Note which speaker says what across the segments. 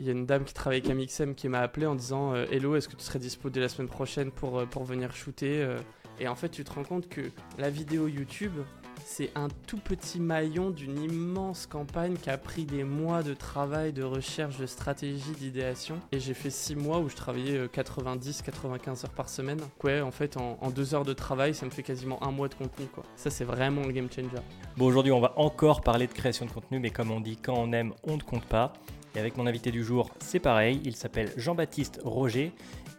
Speaker 1: il y a une dame qui travaille avec Amixem qui m'a appelé en disant euh, Hello, est-ce que tu serais dispo dès la semaine prochaine pour, euh, pour venir shooter euh Et en fait, tu te rends compte que la vidéo YouTube, c'est un tout petit maillon d'une immense campagne qui a pris des mois de travail, de recherche, de stratégie, d'idéation. Et j'ai fait 6 mois où je travaillais 90-95 heures par semaine. Ouais, en fait, en, en deux heures de travail, ça me fait quasiment un mois de contenu. Quoi. Ça, c'est vraiment le game changer.
Speaker 2: Bon, aujourd'hui, on va encore parler de création de contenu, mais comme on dit, quand on aime, on ne compte pas. Et avec mon invité du jour, c'est pareil, il s'appelle Jean-Baptiste Roger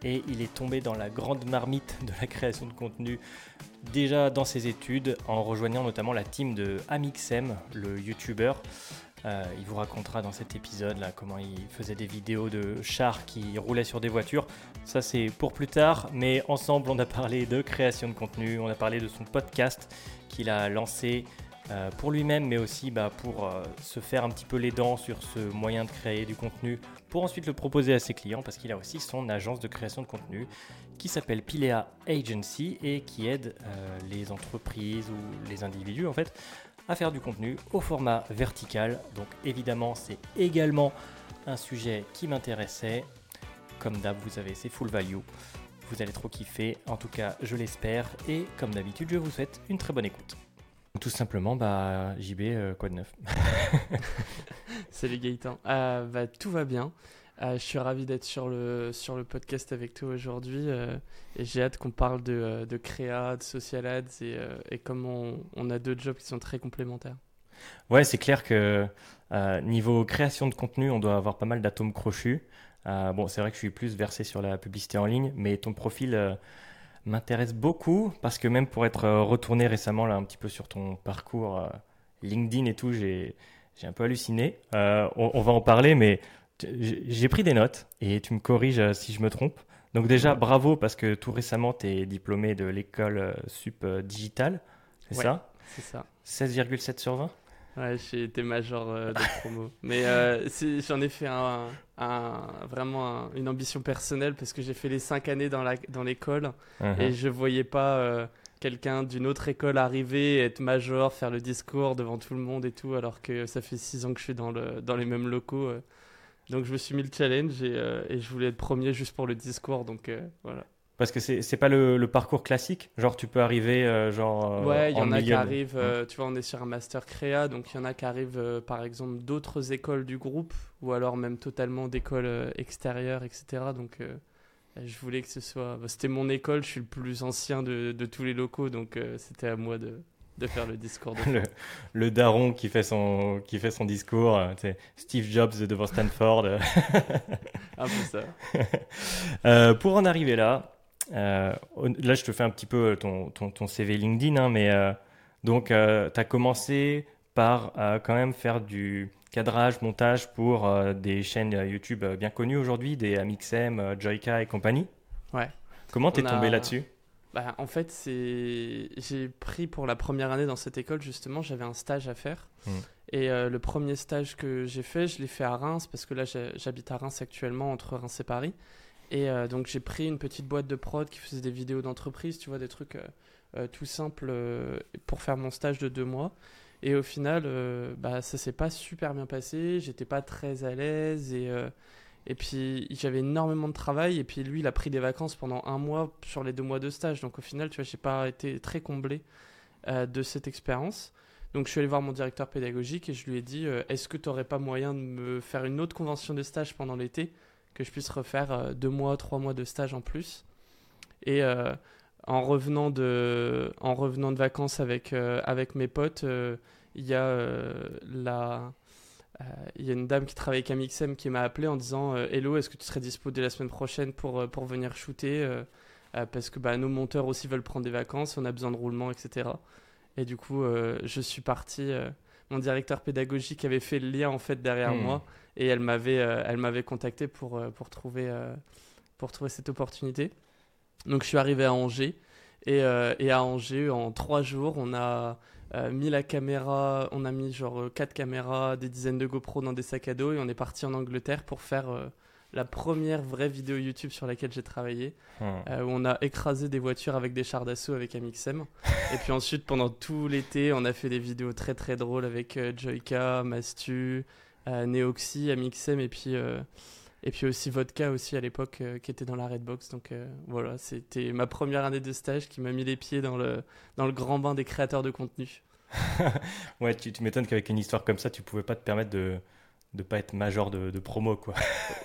Speaker 2: et il est tombé dans la grande marmite de la création de contenu déjà dans ses études en rejoignant notamment la team de Amixem, le YouTuber. Euh, il vous racontera dans cet épisode comment il faisait des vidéos de chars qui roulaient sur des voitures. Ça c'est pour plus tard, mais ensemble on a parlé de création de contenu, on a parlé de son podcast qu'il a lancé euh, pour lui-même, mais aussi bah, pour euh, se faire un petit peu les dents sur ce moyen de créer du contenu, pour ensuite le proposer à ses clients, parce qu'il a aussi son agence de création de contenu qui s'appelle Pilea Agency et qui aide euh, les entreprises ou les individus en fait à faire du contenu au format vertical. Donc évidemment, c'est également un sujet qui m'intéressait. Comme d'hab, vous avez c'est full value. Vous allez trop kiffer, en tout cas je l'espère, et comme d'habitude je vous souhaite une très bonne écoute. Tout simplement, bah, JB, euh, quoi de neuf
Speaker 1: Salut Gaëtan. Euh, bah, tout va bien. Euh, je suis ravi d'être sur le, sur le podcast avec toi aujourd'hui euh, et j'ai hâte qu'on parle de, euh, de créa, de social ads et, et comment on, on a deux jobs qui sont très complémentaires.
Speaker 2: Ouais, c'est clair que niveau création de contenu, on doit avoir pas mal d'atomes crochus. Bon, c'est vrai que je suis plus versé sur la publicité en ligne, mais ton profil m'intéresse beaucoup parce que même pour être euh, retourné récemment là un petit peu sur ton parcours euh, LinkedIn et tout, j'ai j'ai un peu halluciné. Euh, on, on va en parler, mais j'ai pris des notes et tu me corriges si je me trompe. Donc déjà, bravo parce que tout récemment, tu es diplômé de l'école sup digitale, c'est
Speaker 1: Ouais.
Speaker 2: ça?
Speaker 1: C'est ça.
Speaker 2: 16,7 sur 20
Speaker 1: Ouais, j'ai été major euh, de promo. Mais euh, j'en ai fait un, un- vraiment un- une ambition personnelle parce que j'ai fait les cinq années dans la- dans l'école
Speaker 2: Mhm.
Speaker 1: et je voyais pas euh, quelqu'un d'une autre école arriver, être major, faire le discours devant tout le monde et tout, alors que ça fait six ans que je suis dans, le, dans les mêmes locaux. Donc je me suis mis le challenge et, et je voulais être premier juste pour le discours. Donc voilà.
Speaker 2: Parce que c'est c'est pas le, le parcours classique. Genre, tu peux arriver, euh, genre. euh,
Speaker 1: Ouais, il y en a qui arrivent, euh, tu vois, on est sur un master créa, donc il y en a qui arrivent, euh, par exemple, d'autres écoles du groupe, ou alors même totalement d'écoles extérieures, etc. Donc euh, je voulais que ce soit... bah, C'était mon école, je suis le plus ancien de, de tous les locaux, donc c'était à moi de, de faire le discours. De...
Speaker 2: le, le daron qui fait son, qui fait son discours, sais, Steve Jobs devant Stanford.
Speaker 1: un peu ça.
Speaker 2: Pour en arriver là, là je te fais un petit peu ton, ton, ton CV LinkedIn, hein, mais euh, donc tu as commencé par euh, quand même faire du cadrage, montage pour euh, des chaînes euh, YouTube euh, bien connues aujourd'hui, des Amixem, euh, Joyka et compagnie.
Speaker 1: Ouais.
Speaker 2: Comment t'es
Speaker 1: a-
Speaker 2: tombé là-dessus?
Speaker 1: Bah, en fait, c'est j'ai pris pour la première année dans cette école justement, j'avais un stage à faire.
Speaker 2: Mm.
Speaker 1: Et euh, le premier stage que j'ai fait, je l'ai fait à Reims parce que là j'habite à Reims actuellement entre Reims et Paris. Et euh, donc j'ai pris une petite boîte de prod qui faisait des vidéos d'entreprise, tu vois, des trucs euh, euh, tout simples pour faire mon stage de deux mois. Et au final, bah, ça s'est pas super bien passé, j'étais pas très à l'aise et, et puis j'avais énormément de travail et puis lui il a pris des vacances pendant un mois sur les deux mois de stage. Donc au final, tu vois, j'ai pas été très comblé de cette expérience. Donc je suis allé voir mon directeur pédagogique et je lui ai dit est-ce que tu n'aurais pas moyen de me faire une autre convention de stage pendant l'été que je puisse refaire euh, deux mois, trois mois de stage en plus Et euh, en revenant de en revenant de vacances avec euh, avec mes potes, il y a y a une dame qui travaille avec Amixem qui m'a appelé en disant Hello, est-ce que tu serais dispo dès la semaine prochaine pour, pour venir shooter Parce que bah, nos monteurs aussi veulent prendre des vacances, on a besoin de roulement, etc. Et du coup, je suis parti. Mon directeur pédagogique avait fait le lien en fait derrière
Speaker 2: Hmm.
Speaker 1: moi et elle m'avait euh, elle m'avait contacté pour, euh, pour, trouver, euh, pour trouver cette opportunité. Donc je suis arrivé à Angers et, euh, et à Angers en trois jours on a mis la caméra, on a mis genre quatre caméras, des dizaines de GoPro dans des sacs à dos et on est parti en Angleterre pour faire la première vraie vidéo YouTube sur laquelle j'ai travaillé,
Speaker 2: Hmm.
Speaker 1: euh, où on a écrasé des voitures avec des chars d'assaut avec Amixem. et puis ensuite, pendant tout l'été, on a fait des vidéos très très drôles avec euh, Joyka, Mastu, Neoxy, Amixem et puis et puis aussi Vodka aussi à l'époque euh, qui était dans la Redbox. Donc euh, voilà, c'était ma première année de stage qui m'a mis les pieds dans le, dans le grand bain des créateurs de contenu.
Speaker 2: ouais, tu, tu m'étonnes qu'avec une histoire comme ça, tu pouvais pas te permettre de de pas être major de, de promo quoi.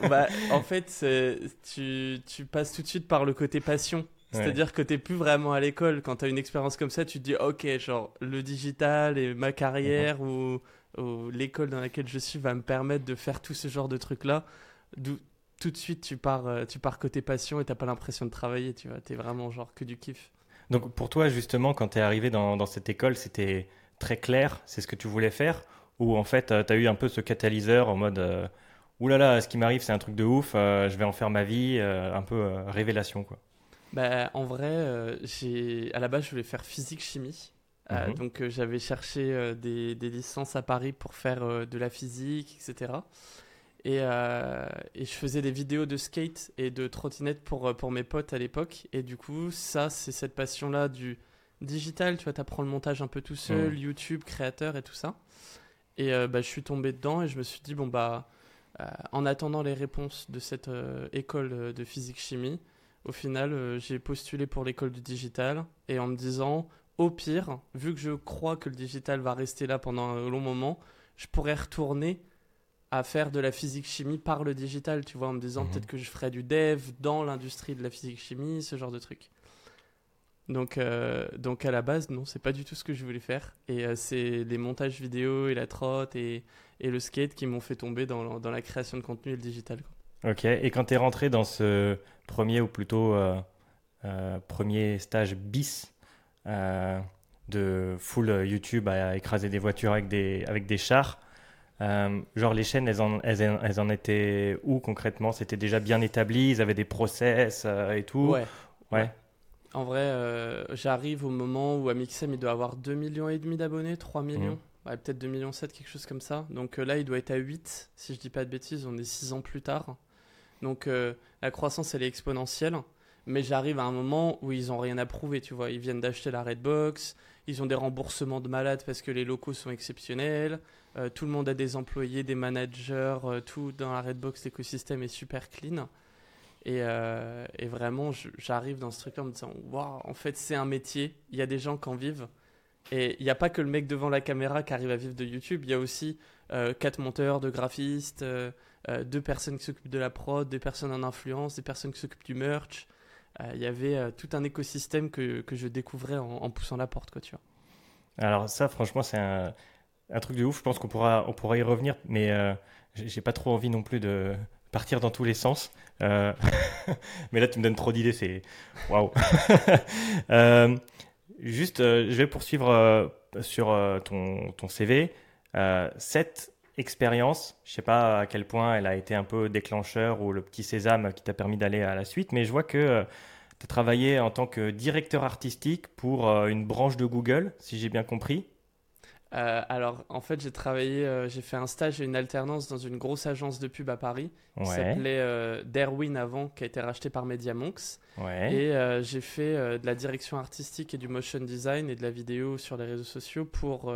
Speaker 1: bah, en fait, tu, tu, passes tout de suite par le côté passion. C'est-à-dire que tu n'es plus vraiment à l'école. Quand tu as une expérience comme ça, tu te dis, ok, genre le digital et ma carrière mhm. ou, ou l'école dans laquelle je suis va me permettre de faire tout ce genre de trucs-là tout de suite tu pars, euh, tu pars côté passion et t'as pas l'impression de travailler, tu vois, t'es vraiment genre que du kiff.
Speaker 2: Donc pour toi justement quand tu es arrivé dans, cette école c'était très clair, c'est ce que tu voulais faire? Ou en fait euh, tu as eu un peu ce catalyseur en mode euh, oulala ce qui m'arrive c'est un truc de ouf, je vais en faire ma vie, un peu révélation quoi.
Speaker 1: Bah, en vrai, j'ai à la base je voulais faire physique chimie. Mhm. donc j'avais cherché des, des, licences à Paris pour faire de la physique, etc. Euh, et, je faisais des vidéos de skate et de trottinette pour, euh, pour mes potes à l'époque. Et du coup, ça, c'est cette passion-là du digital. Tu vois, tu apprends le montage un peu tout seul, mmh. YouTube, créateur et tout ça. Et euh, bah, je suis tombé dedans et je me suis dit, bon, bah, en attendant les réponses de cette école de physique-chimie, au final, j'ai postulé pour l'école du digital et en me disant, au pire, vu que je crois que le digital va rester là pendant un long moment, je pourrais retourner à faire de la physique-chimie par le digital, tu vois, en me disant mhm. peut-être que je ferais du dev dans l'industrie de la physique-chimie, ce genre de truc. Donc, euh, donc à la base, non, c'est pas du tout ce que je voulais faire. Et euh, c'est les montages vidéo et la trotte et, et le skate qui m'ont fait tomber dans, dans, la création de contenu et le digital.
Speaker 2: Ok, et quand tu es rentré dans ce premier ou plutôt euh, premier stage bis de full YouTube à écraser des voitures avec des, avec des chars, genre les chaînes, elles en, elles, en étaient où concrètement? C'était déjà bien établi, ils avaient des process et tout?
Speaker 1: Ouais. ouais. En vrai, euh, j'arrive au moment où Amixem il doit avoir 2 millions et demi d'abonnés, 3 millions, mmh. peut-être 2 millions 7, quelque chose comme ça. Donc là, il doit être à 8, si je dis pas de bêtises, on est 6 ans plus tard. Donc la croissance, elle est exponentielle. Mais j'arrive à un moment où ils ont rien à prouver, tu vois. Ils viennent d'acheter la Redbox, ils ont des remboursements de malades parce que les locaux sont exceptionnels. Euh, tout le monde a des employés, des managers, euh, tout dans la Redbox, l'écosystème est super clean. Et, euh, et vraiment, j'arrive dans ce truc-là en me disant, waouh, en fait, c'est un métier, il y a des gens qui en vivent. Et il n'y a pas que le mec devant la caméra qui arrive à vivre de YouTube, il y a aussi quatre monteurs, deux graphistes, deux personnes qui s'occupent de la prod, des personnes en influence, des personnes qui s'occupent du merch. Il y avait tout un écosystème que, que je découvrais en, poussant la porte, tu vois.
Speaker 2: Alors ça, franchement, c'est un, un truc de ouf. Je pense qu'on pourra, on pourra y revenir, mais euh, j'ai pas trop envie non plus de partir dans tous les sens. Euh, mais là, tu me donnes trop d'idées, c'est waouh. Euh, juste, je vais poursuivre sur ton, ton CV. cette expérience, je sais pas à quel point elle a été un peu déclencheur ou le petit sésame qui t'a permis d'aller à la suite, mais je vois que tu as travaillé en tant que directeur artistique pour une branche de Google, si j'ai bien compris.
Speaker 1: Euh, alors, en fait, j'ai travaillé, euh, j'ai fait un stage et une alternance dans une grosse agence de pub à Paris qui s'appelait euh, Derwin avant, qui a été racheté par MediaMonks. Ouais. Et j'ai fait de la direction artistique et du motion design et de la vidéo sur les réseaux sociaux pour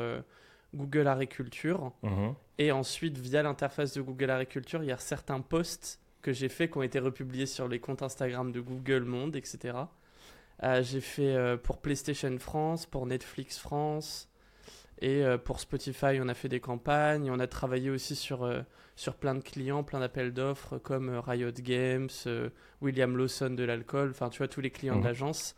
Speaker 1: Google Agriculture. Mhm. Et ensuite, via l'interface de Google Agriculture, il y a certains posts que j'ai fait qui ont été republiés sur les comptes Instagram de Google Monde, etc. j'ai fait pour PlayStation France, pour Netflix France. Et euh, pour Spotify, on a fait des campagnes. On a travaillé aussi sur, euh, sur plein de clients, plein d'appels d'offres comme euh, Riot Games, William Lawson de l'alcool, enfin tu vois, tous les clients de mhm. l'agence.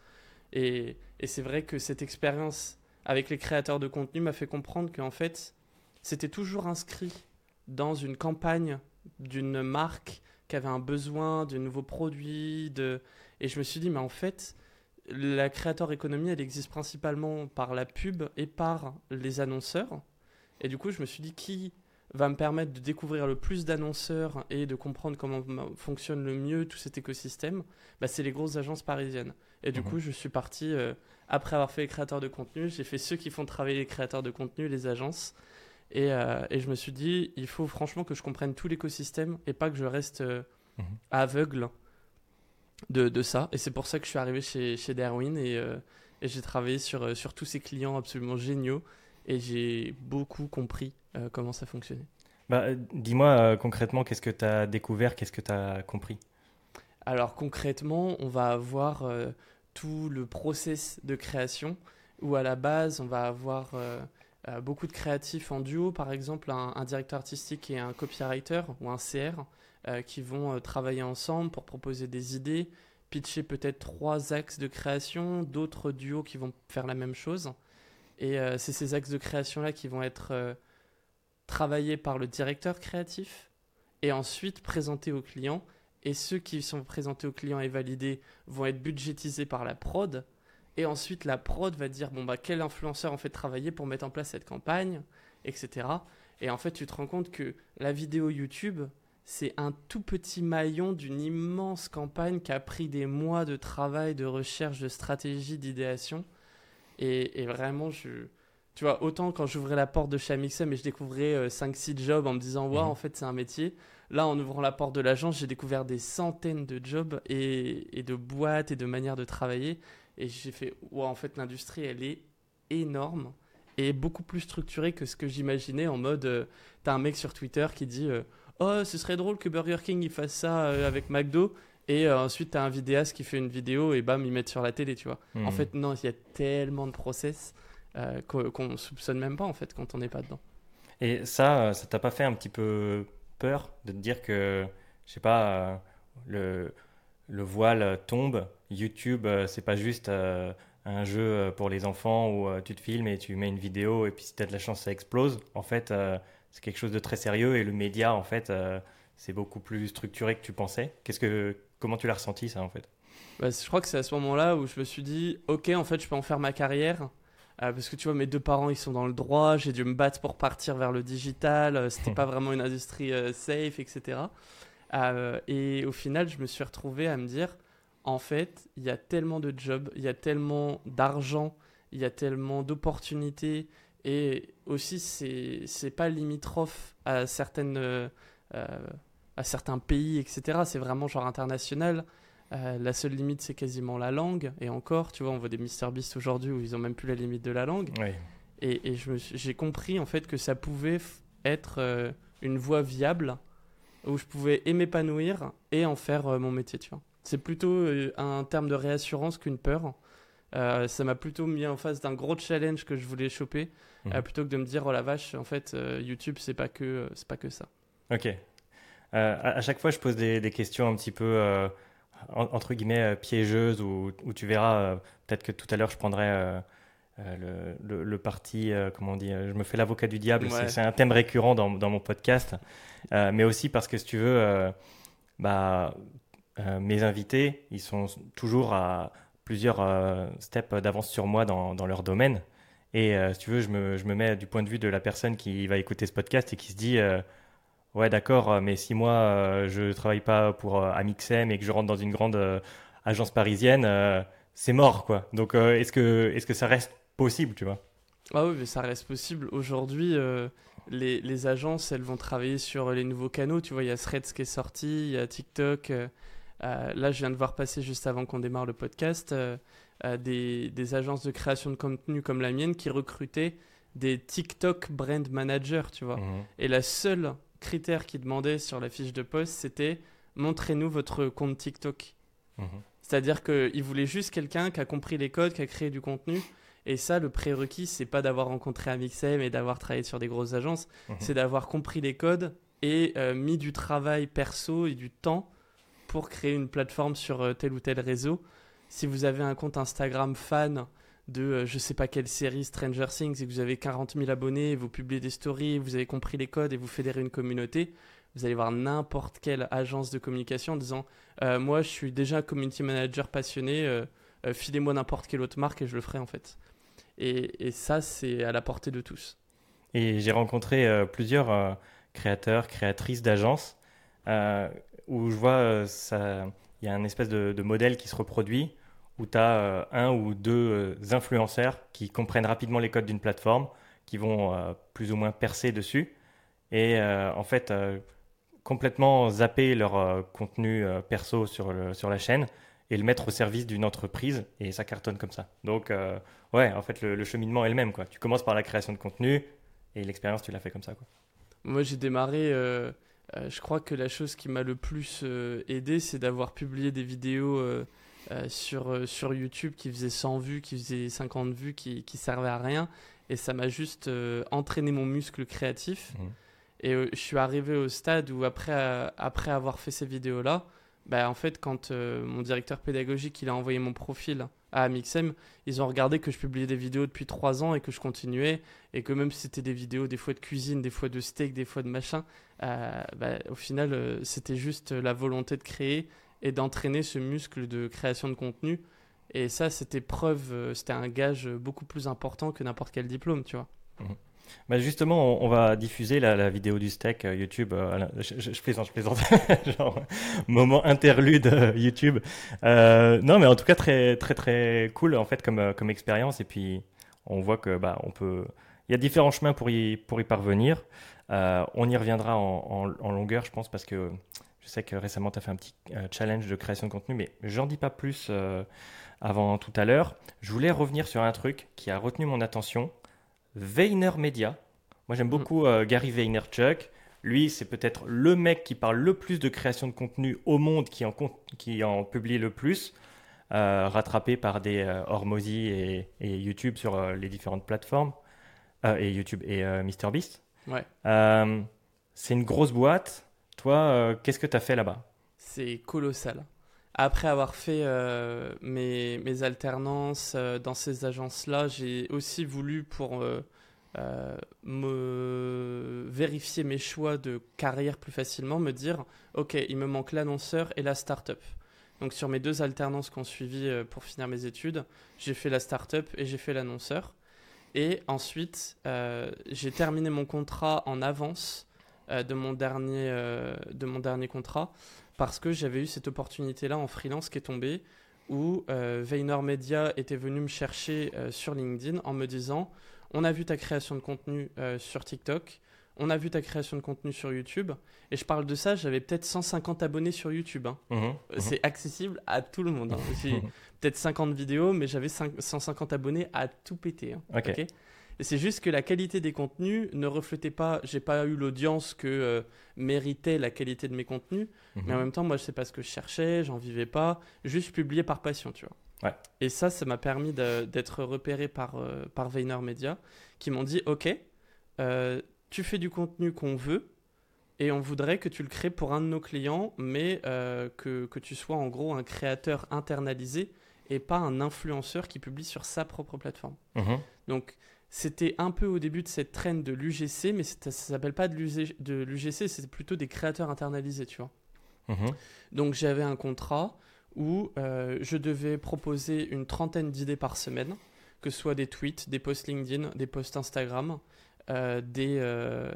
Speaker 1: Et, et c'est vrai que cette expérience avec les créateurs de contenu m'a fait comprendre qu'en fait, c'était toujours inscrit dans une campagne d'une marque qui avait un besoin de nouveaux produits. De... Et je me suis dit, mais en fait, la créateur économie, elle existe principalement par la pub et par les annonceurs. Et du coup, je me suis dit, qui va me permettre de découvrir le plus d'annonceurs et de comprendre comment fonctionne le mieux tout cet écosystème? Bah, C'est les grosses agences parisiennes. Et du mhm. coup, je suis parti, euh, après avoir fait les créateurs de contenu, j'ai fait ceux qui font travailler les créateurs de contenu, les agences. Et, euh, et je me suis dit, il faut franchement que je comprenne tout l'écosystème et pas que je reste euh, mhm. aveugle de, de ça. Et c'est pour ça que je suis arrivé chez, chez Darwin et, euh, et j'ai travaillé sur, euh, sur tous ces clients absolument géniaux et j'ai beaucoup compris euh, comment ça fonctionnait.
Speaker 2: Bah, Dis-moi concrètement, qu'est-ce que tu as découvert, qu'est-ce que tu as compris?
Speaker 1: Alors concrètement, on va avoir tout le process de création où à la base, on va avoir beaucoup de créatifs en duo, par exemple un, directeur artistique et un copywriter ou un CR qui vont euh, travailler ensemble pour proposer des idées, pitcher peut-être trois axes de création, d'autres duos qui vont faire la même chose. Et c'est ces axes de création-là qui vont être travaillés par le directeur créatif et ensuite présentés au client. Et ceux qui sont présentés au client et validés vont être budgétisés par la prod et ensuite, la prod va dire bon, bah, quel influenceur on fait travailler pour mettre en place cette campagne, etc. Et en fait, tu te rends compte que la vidéo YouTube, c'est un tout petit maillon d'une immense campagne qui a pris des mois de travail, de recherche, de stratégie, d'idéation. Et, vraiment, je, tu vois, autant quand j'ouvrais la porte de chez Amixem et je découvrais 5-6 euh, jobs en me disant, ouais, mhm. en fait, c'est un métier. Là, en ouvrant la porte de l'agence, j'ai découvert des centaines de jobs et, et, de boîtes et de manières de travailler. Et j'ai fait, ouais, en fait, l'industrie, elle est énorme et beaucoup plus structurée que ce que j'imaginais en mode, euh, t'as un mec sur Twitter qui dit, euh, oh, ce serait drôle que Burger King il fasse ça euh, avec McDo. Et ensuite, t'as un vidéaste qui fait une vidéo et bam, ils mettent sur la télé, tu vois. En hmm. fait, non, il y a tellement de process qu'on ne soupçonne même pas, en fait, quand on n'est pas dedans.
Speaker 2: Et ça, ça t'a pas fait un petit peu peur de te dire que, je sais pas, le, le voile tombe YouTube, euh, c'est pas juste euh, un jeu euh, pour les enfants où tu te filmes et tu mets une vidéo et puis si tu as de la chance ça explose. En fait, c'est quelque chose de très sérieux et le média en fait c'est beaucoup plus structuré que tu pensais. Qu'est-ce que comment tu l'as ressenti ça en fait?
Speaker 1: Bah, je crois que c'est à ce moment-là où je me suis dit OK, en fait, je peux en faire ma carrière. parce que tu vois, mes deux parents, ils sont dans le droit. J'ai dû me battre pour partir vers le digital. C'était pas vraiment une industrie safe, etc. et au final, je me suis retrouvé à me dire en fait, il y a tellement de jobs, il y a tellement d'argent, il y a tellement d'opportunités. Et aussi, c'est, pas limitrophe à, certaines, euh, à certains pays, etc. C'est vraiment genre international. Euh, la seule limite, c'est quasiment la langue. Et encore, tu vois, on voit des MrBeast aujourd'hui où ils ont même plus la limite de la langue. Et, et j'ai compris en fait que ça pouvait être euh, une voie viable où je pouvais m'épanouir et en faire mon métier, tu vois. C'est plutôt euh, un terme de réassurance qu'une peur. Euh, ça m'a plutôt mis en face d'un gros challenge que je voulais choper, euh, mhm. plutôt que de me dire oh la vache, en fait YouTube c'est pas que c'est pas que ça.
Speaker 2: Ok. À, chaque fois je pose des, des questions un petit peu entre guillemets piégeuses où, où tu verras peut-être que tout à l'heure je prendrai le, le, parti comment on dit je me fais l'avocat du diable c'est un thème récurrent dans, dans mon podcast mais aussi parce que si tu veux bah euh, mes invités, ils sont toujours à plusieurs euh, steps d'avance sur moi dans, dans, leur domaine. Et euh, si tu veux, je me, je me, mets du point de vue de la personne qui va écouter ce podcast et qui se dit Ouais, d'accord, mais si moi je travaille pas pour Amixem et que je rentre dans une grande agence parisienne, c'est mort, quoi. Donc, est-ce que, est que ça reste possible, tu vois?
Speaker 1: Ah oui, mais ça reste possible. Aujourd'hui, les, les, agences, elles vont travailler sur les nouveaux canaux. Tu vois, il y a Threads qui est sorti, il y a TikTok. Euh, là, je viens de voir passer juste avant qu'on démarre le podcast euh, euh, des, des, agences de création de contenu comme la mienne qui recrutaient des TikTok brand managers, tu vois. Mhm. Et la seule critère qu'ils demandaient sur la fiche de poste, c'était montrez-nous votre compte TikTok. Mhm. C'est-à-dire qu'ils voulaient juste quelqu'un qui a compris les codes, qui a créé du contenu. Et ça, le prérequis, c'est pas d'avoir rencontré Amixem et d'avoir travaillé sur des grosses agences, mhm. c'est d'avoir compris les codes et mis du travail perso et du temps pour créer une plateforme sur euh, tel ou tel réseau. Si vous avez un compte Instagram fan de euh, je sais pas quelle série Stranger Things et que vous avez 40 000 abonnés, vous publiez des stories, vous avez compris les codes et vous fédérez une communauté, vous allez voir n'importe quelle agence de communication en disant euh, moi je suis déjà community manager passionné, filez-moi n'importe quelle autre marque et je le ferai en fait. Et, et ça c'est à la portée de tous.
Speaker 2: Et j'ai rencontré plusieurs créateurs, créatrices d'agences où je vois euh, il y a un espèce de, modèle qui se reproduit où tu as euh, un ou deux euh, influenceurs qui comprennent rapidement les codes d'une plateforme, qui vont plus ou moins percer dessus et en fait complètement zapper leur contenu perso sur, sur la chaîne et le mettre au service d'une entreprise et ça cartonne comme ça. Donc ouais, en fait le, cheminement est le même quoi. Tu commences par la création de contenu et l'expérience tu l'as fait comme ça quoi.
Speaker 1: Moi, j'ai démarré. Euh, je crois que la chose qui m'a le plus euh, aidé, c'est d'avoir publié des vidéos euh, sur, sur YouTube qui faisaient 100 vues, qui faisaient 50 vues, qui, qui servaient à rien. Et ça m'a juste entraîné mon muscle créatif.
Speaker 2: Mhm.
Speaker 1: Et je suis arrivé au stade où, après, après avoir fait ces vidéos-là, bah, en fait, quand mon directeur pédagogique il a envoyé mon profil à Amixem, ils ont regardé que je publiais des vidéos depuis trois ans et que je continuais. Et que même si c'était des vidéos, des fois de cuisine, des fois de steak, des fois de machin, euh, bah, au final, euh, c'était juste la volonté de créer et d'entraîner ce muscle de création de contenu. Et ça, c'était preuve, euh, c'était un gage beaucoup plus important que n'importe quel diplôme, tu vois.
Speaker 2: Bah justement, on, va diffuser la, vidéo du steak euh, YouTube. euh, je, plaisante, je plaisante. Genre, moment interlude euh, YouTube. Non, mais en tout cas, très, très, très cool en fait comme, comme expérience. Et puis, on voit que bah, on peut. Il y a différents chemins pour y, pour y parvenir. On y reviendra en, en- en longueur, je pense, parce que je sais que récemment, tu as fait un petit challenge de création de contenu, mais j'en dis pas plus avant tout à l'heure. Je voulais revenir sur un truc qui a retenu mon attention. VaynerMedia. Moi, j'aime beaucoup euh, Gary Vaynerchuk. Lui, c'est peut-être le mec qui parle le plus de création de contenu au monde, qui en, con- qui en publie le plus, euh, rattrapé par des euh, Hormozy et, et YouTube sur euh, les différentes plateformes, Euh, et YouTube et MrBeast.
Speaker 1: Ouais.
Speaker 2: C'est une grosse boîte. Toi, qu'est-ce que tu as fait là-bas?
Speaker 1: C'est colossal. Après avoir fait euh, mes, alternances euh, dans ces agences-là, j'ai aussi voulu, pour euh, me vérifier mes choix de carrière plus facilement, me dire, OK, il me manque l'annonceur et la start-up. Donc sur mes deux alternances qu'on suivi euh, pour finir mes études, j'ai fait la start-up et j'ai fait l'annonceur. Et ensuite, j'ai terminé mon contrat en avance de, mon dernier, de mon dernier contrat parce que j'avais eu cette opportunité-là en freelance qui est tombée où euh, VaynerMedia était venu me chercher euh, sur LinkedIn en me disant on a vu ta création de contenu euh, sur TikTok, on a vu ta création de contenu sur YouTube, et je parle de ça, j'avais peut-être 150 abonnés sur YouTube. hein.
Speaker 2: Mhm, mhm.
Speaker 1: C'est accessible à tout le monde. hein. J'ai peut-être 50 vidéos, mais j'avais cinq- 150 abonnés à tout péter. hein.
Speaker 2: Ok.
Speaker 1: Ok? Et c'est juste que la qualité des contenus ne reflétait pas, j'ai pas eu l'audience que euh, méritait la qualité de mes contenus,
Speaker 2: Mhm.
Speaker 1: mais en même temps, moi, je sais pas ce que je cherchais, j'en vivais pas, juste publié par passion, tu vois.
Speaker 2: Ouais.
Speaker 1: Et ça, ça m'a permis d'être repéré par, euh, par VaynerMedia, qui m'ont dit, OK, euh, tu fais du contenu qu'on veut, et on voudrait que tu le crées pour un de nos clients, mais euh, que, que tu sois en gros un créateur internalisé et pas un influenceur qui publie sur sa propre plateforme.
Speaker 2: Mhm.
Speaker 1: Donc, c'était un peu au début de cette traîne de l'UGC, mais ça s'appelle pas de l'UG de l'UGC, c'est plutôt des créateurs internalisés, tu vois.
Speaker 2: Mhm.
Speaker 1: Donc, j'avais un contrat où euh, je devais proposer une trentaine d'idées par semaine, que ce soit des tweets, des posts LinkedIn, des posts Instagram, euh, des, euh,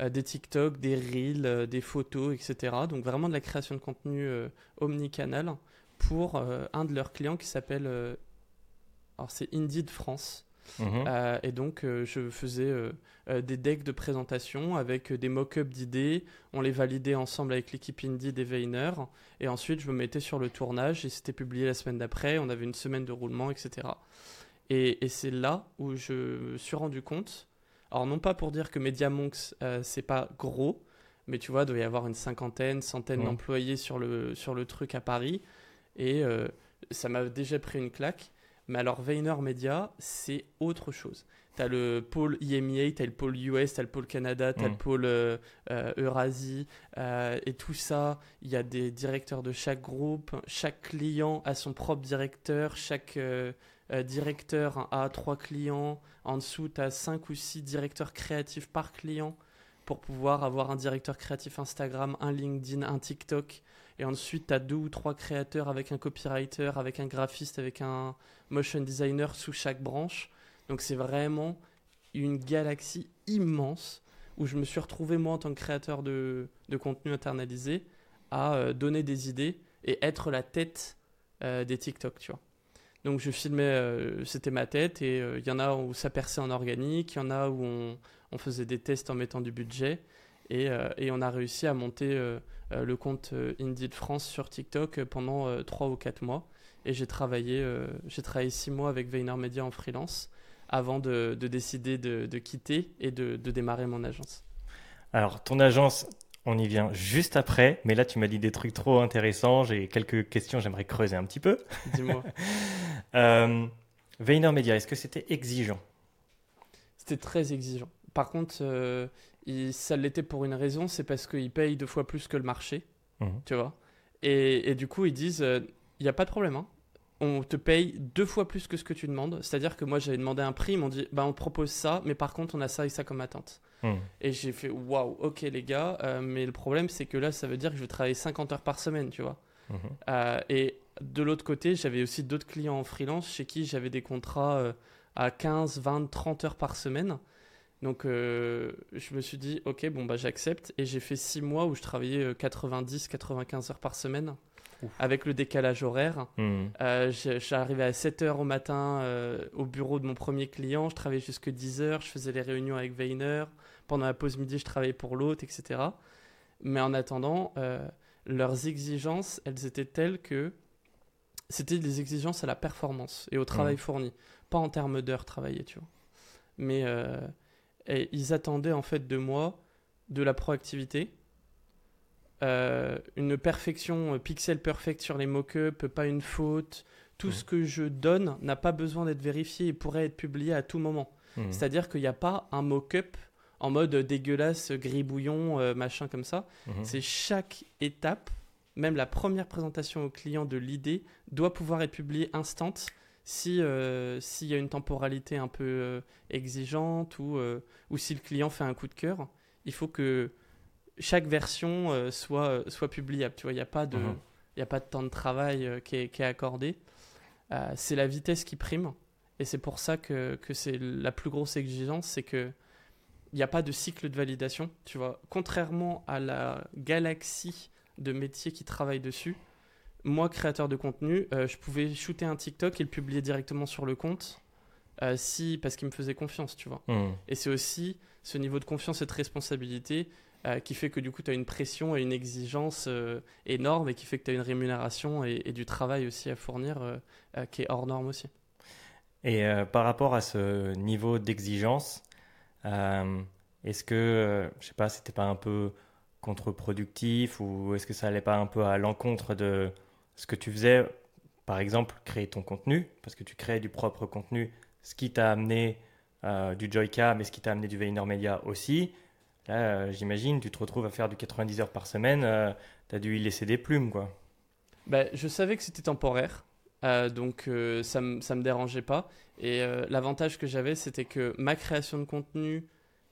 Speaker 1: euh, des TikTok, des Reels, des photos, etc. Donc, vraiment de la création de contenu omnicanal pour un de leurs clients qui s'appelle. alors, c'est Indeed France.
Speaker 2: Mhm.
Speaker 1: Euh, et donc, euh, je faisais euh, des decks de présentation avec des mock-ups d'idées. On les validait ensemble avec l'équipe Indie des Vayner. Et ensuite, je me mettais sur le tournage et c'était publié la semaine d'après. On avait une semaine de roulement, etc. Et, et c'est là où je me suis rendu compte. Alors, non pas pour dire que MediaMonks, c'est pas gros, mais tu vois, il doit y avoir une cinquantaine, centaine d'employés sur le, sur le truc à Paris. Et ça m'a déjà pris une claque. Mais alors, VaynerMedia, c'est autre chose. Tu as le pôle IMEA, tu as le pôle US, tu as le pôle Canada, tu as
Speaker 2: Mm.
Speaker 1: le pôle euh, euh, Eurasie, euh, et tout ça. Il y a des directeurs de chaque groupe. Chaque client a son propre directeur. Chaque directeur a trois clients. En dessous, tu as cinq ou six directeurs créatifs par client pour pouvoir avoir un directeur créatif Instagram, un LinkedIn, un TikTok. Et ensuite, tu as deux ou trois créateurs avec un copywriter, avec un graphiste, avec un motion designer sous chaque branche. Donc c'est vraiment une galaxie immense où je me suis retrouvé moi en tant que créateur de, contenu internalisé à euh, donner des idées et être la tête euh, des TikTok, tu vois. Donc je filmais, euh, c'était ma tête et il y en a où ça perçait en organique, il y en a où on faisait des tests en mettant du budget et, euh, et on a réussi à monter euh, euh, le compte Indie de France sur TikTok pendant euh, 3 ou 4 mois. Et j'ai travaillé, j'ai travaillé 6 mois avec VaynerMedia en freelance avant de, de décider de, de quitter et de, de démarrer mon agence.
Speaker 2: Alors, ton agence, on y vient juste après, mais là, tu m'as dit des trucs trop intéressants. J'ai quelques questions, j'aimerais creuser un petit peu.
Speaker 1: Dis-moi.
Speaker 2: euh, Media, est-ce que c'était exigeant?
Speaker 1: C'était très exigeant. Par contre, euh, ça l'était pour une raison, c'est parce qu'ils payent deux fois plus que le marché, mhm. tu vois. Et, du coup, ils disent, il euh, n'y a pas de problème, hein. on te paye deux fois plus que ce que tu demandes. C'est-à-dire que moi, j'avais demandé un prix, ils m'ont dit, bah, on propose ça, mais par contre, on a ça et ça comme attente. Mhm. Et j'ai fait, waouh, ok les gars, euh, mais le problème, c'est que là, ça veut dire que je vais travailler 50 heures par semaine, tu vois. Mhm. et de l'autre côté, j'avais aussi d'autres clients en freelance chez qui j'avais des contrats à 15, 20, 30 heures par semaine. Donc euh, je me suis dit, ok, bon, bah, j'accepte. Et j'ai fait six mois où je travaillais 90-95 euh, heures par semaine. Avec le décalage horaire. Euh, j'arrivais à 7 heures au matin au bureau de mon premier client. Je travaillais jusque 10 heures. Je faisais les réunions avec Weiner. Pendant la pause midi, je travaillais pour l'autre, etc. Mais en attendant, leurs exigences, elles étaient telles que c'était des exigences à la performance et au travail hmm. fourni. Pas en termes d'heures travaillées, tu vois. Mais et ils attendaient en fait de moi de la proactivité, euh, une perfection euh, pixel perfect sur les mock-ups, pas une faute. Tout ce que je donne n'a pas besoin d'être vérifié et pourrait être publié à tout moment. Mmh. C'est-à-dire qu'il n'y a pas un mock-up en mode dégueulasse, gribouillon, euh, machin comme ça. Mmh. C'est chaque étape, même la première présentation au client de l'idée, doit pouvoir être publiée instant si euh, s'il y a une temporalité un peu euh, exigeante ou, euh, ou si le client fait un coup de cœur, il faut que chaque version soit, soit publiable. Tu vois, il n'y a, pas de, mhm. a pas de temps de travail qui est, qui, est, accordé. c'est la vitesse qui prime. Et c'est pour ça que, que c'est la plus grosse exigence, c'est que il n'y a pas de cycle de validation. Tu vois, contrairement à la galaxie de métiers qui travaillent dessus, moi, créateur de contenu, euh, je pouvais shooter un TikTok et le publier directement sur le compte, euh, si, parce qu'il me faisait confiance, tu vois. Hmm. Et c'est aussi ce niveau de confiance et de responsabilité euh, qui fait que du coup, tu as une pression et une exigence énorme et qui fait que tu as une rémunération et, du travail aussi à fournir qui est hors norme aussi.
Speaker 2: Et par rapport à ce niveau d'exigence, est-ce que, je sais pas, c'était pas un peu contre-productif ou est-ce que ça allait pas un peu à l'encontre de ce que tu faisais, par exemple, créer ton contenu, parce que tu crées du propre contenu, ce qui t'a amené euh, du Joyka, mais ce qui t'a amené du Media aussi. Là, euh, j'imagine, tu te retrouves à faire du 90 heures par semaine, euh, tu as dû y laisser des plumes, quoi.
Speaker 1: Bah, je savais que c'était temporaire, donc ça ne me dérangeait pas. Et l'avantage que j'avais, c'était que ma création de contenu,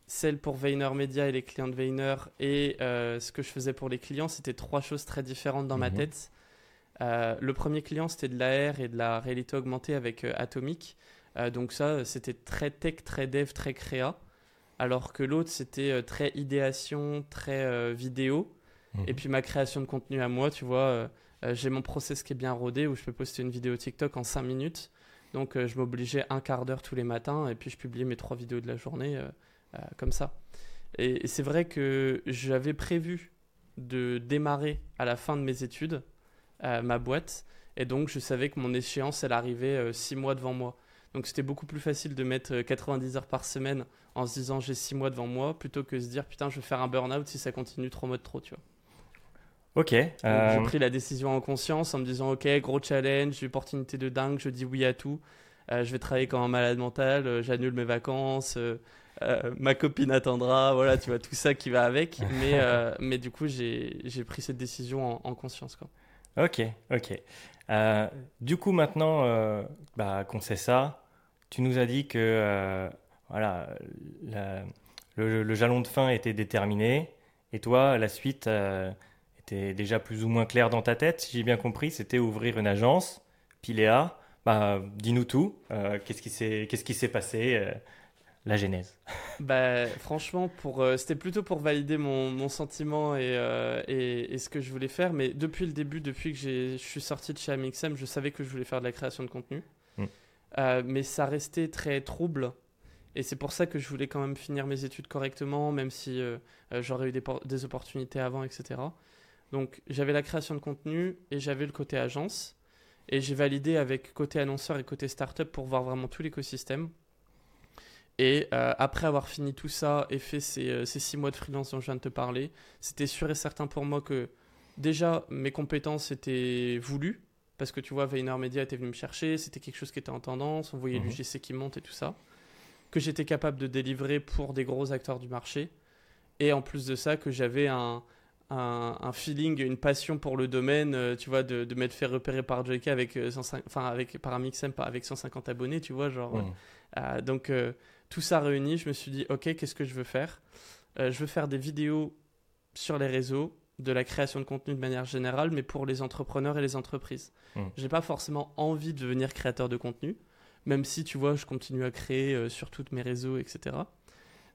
Speaker 1: celle pour Media et les clients de Vayner, et ce que je faisais pour les clients, c'était trois choses très différentes dans ma mhm. tête. Euh, le premier client, c'était de l'AR et de la réalité augmentée avec euh, Atomic. Euh, donc ça, c'était très tech, très dev, très créa. Alors que l'autre, c'était très idéation, très vidéo. Mhm. Et puis ma création de contenu à moi, tu vois, j'ai mon process qui est bien rodé où je peux poster une vidéo TikTok en 5 minutes. Donc je m'obligeais un quart d'heure tous les matins et puis je publiais mes trois vidéos de la journée comme ça. et c'est vrai que j'avais prévu de démarrer à la fin de mes études ma boîte. Et donc, je savais que mon échéance, elle arrivait 6 euh, mois devant moi. Donc, c'était beaucoup plus facile de mettre 90 euh, heures par semaine en se disant j'ai 6 mois devant moi plutôt que se dire putain, je vais faire un burn-out si ça continue trop mois de trop, tu vois.
Speaker 2: Ok. J'ai
Speaker 1: euh, pris la décision en conscience en me disant ok, gros challenge, opportunité de dingue, je dis oui à tout. je vais travailler comme un malade mental, j'annule mes vacances, ma copine attendra, voilà, tu vois, tout ça qui va avec. Mais, mais du coup, j'ai pris cette décision en, en conscience. Quoi.
Speaker 2: Ok, ok. Euh, du coup, maintenant euh, bah, qu'on sait ça, tu nous as dit que euh, voilà, le, jalon de fin était déterminé et toi, la suite était déjà plus ou moins claire dans ta tête, si j'ai bien compris, c'était ouvrir une agence. Piléa, bah, dis-nous tout. qu'est-ce qui s'est passé la genèse
Speaker 1: bah, Franchement, pour, euh, c'était plutôt pour valider mon, mon sentiment et, euh, et, et, ce que je voulais faire. Mais depuis le début, depuis que je suis sorti de chez Amixem, je savais que je voulais faire de la création de contenu. Mm. Euh, mais ça restait très trouble. Et c'est pour ça que je voulais quand même finir mes études correctement, même si j'aurais eu des, des, opportunités avant, etc. Donc j'avais la création de contenu et j'avais le côté agence. Et j'ai validé avec côté annonceur et côté startup pour voir vraiment tout l'écosystème. Et euh, après avoir fini tout ça et fait ces, euh, ces six mois de freelance dont je viens de te parler, c'était sûr et certain pour moi que déjà mes compétences étaient voulues. Parce que tu vois, VaynerMedia était venu me chercher, c'était quelque chose qui était en tendance, on voyait
Speaker 2: Mhm.
Speaker 1: l'UGC qui monte et tout ça. Que j'étais capable de délivrer pour des gros acteurs du marché. Et en plus de ça, que j'avais un, un, un feeling, une passion pour le domaine, euh, tu vois, de, de m'être fait repérer par JK avec, euh, 105 enfin, avec, par un Mixem, pas avec 150 abonnés, tu vois, genre.
Speaker 2: Mhm.
Speaker 1: Euh, donc euh, tout ça réuni, je me suis dit, ok, qu'est-ce que je veux faire? Euh, Je veux faire des vidéos sur les réseaux, de la création de contenu de manière générale, mais pour les entrepreneurs et les entreprises.
Speaker 2: Mm.
Speaker 1: J'ai pas forcément envie de devenir créateur de contenu, même si tu vois, je continue à créer euh, sur tous mes réseaux, etc.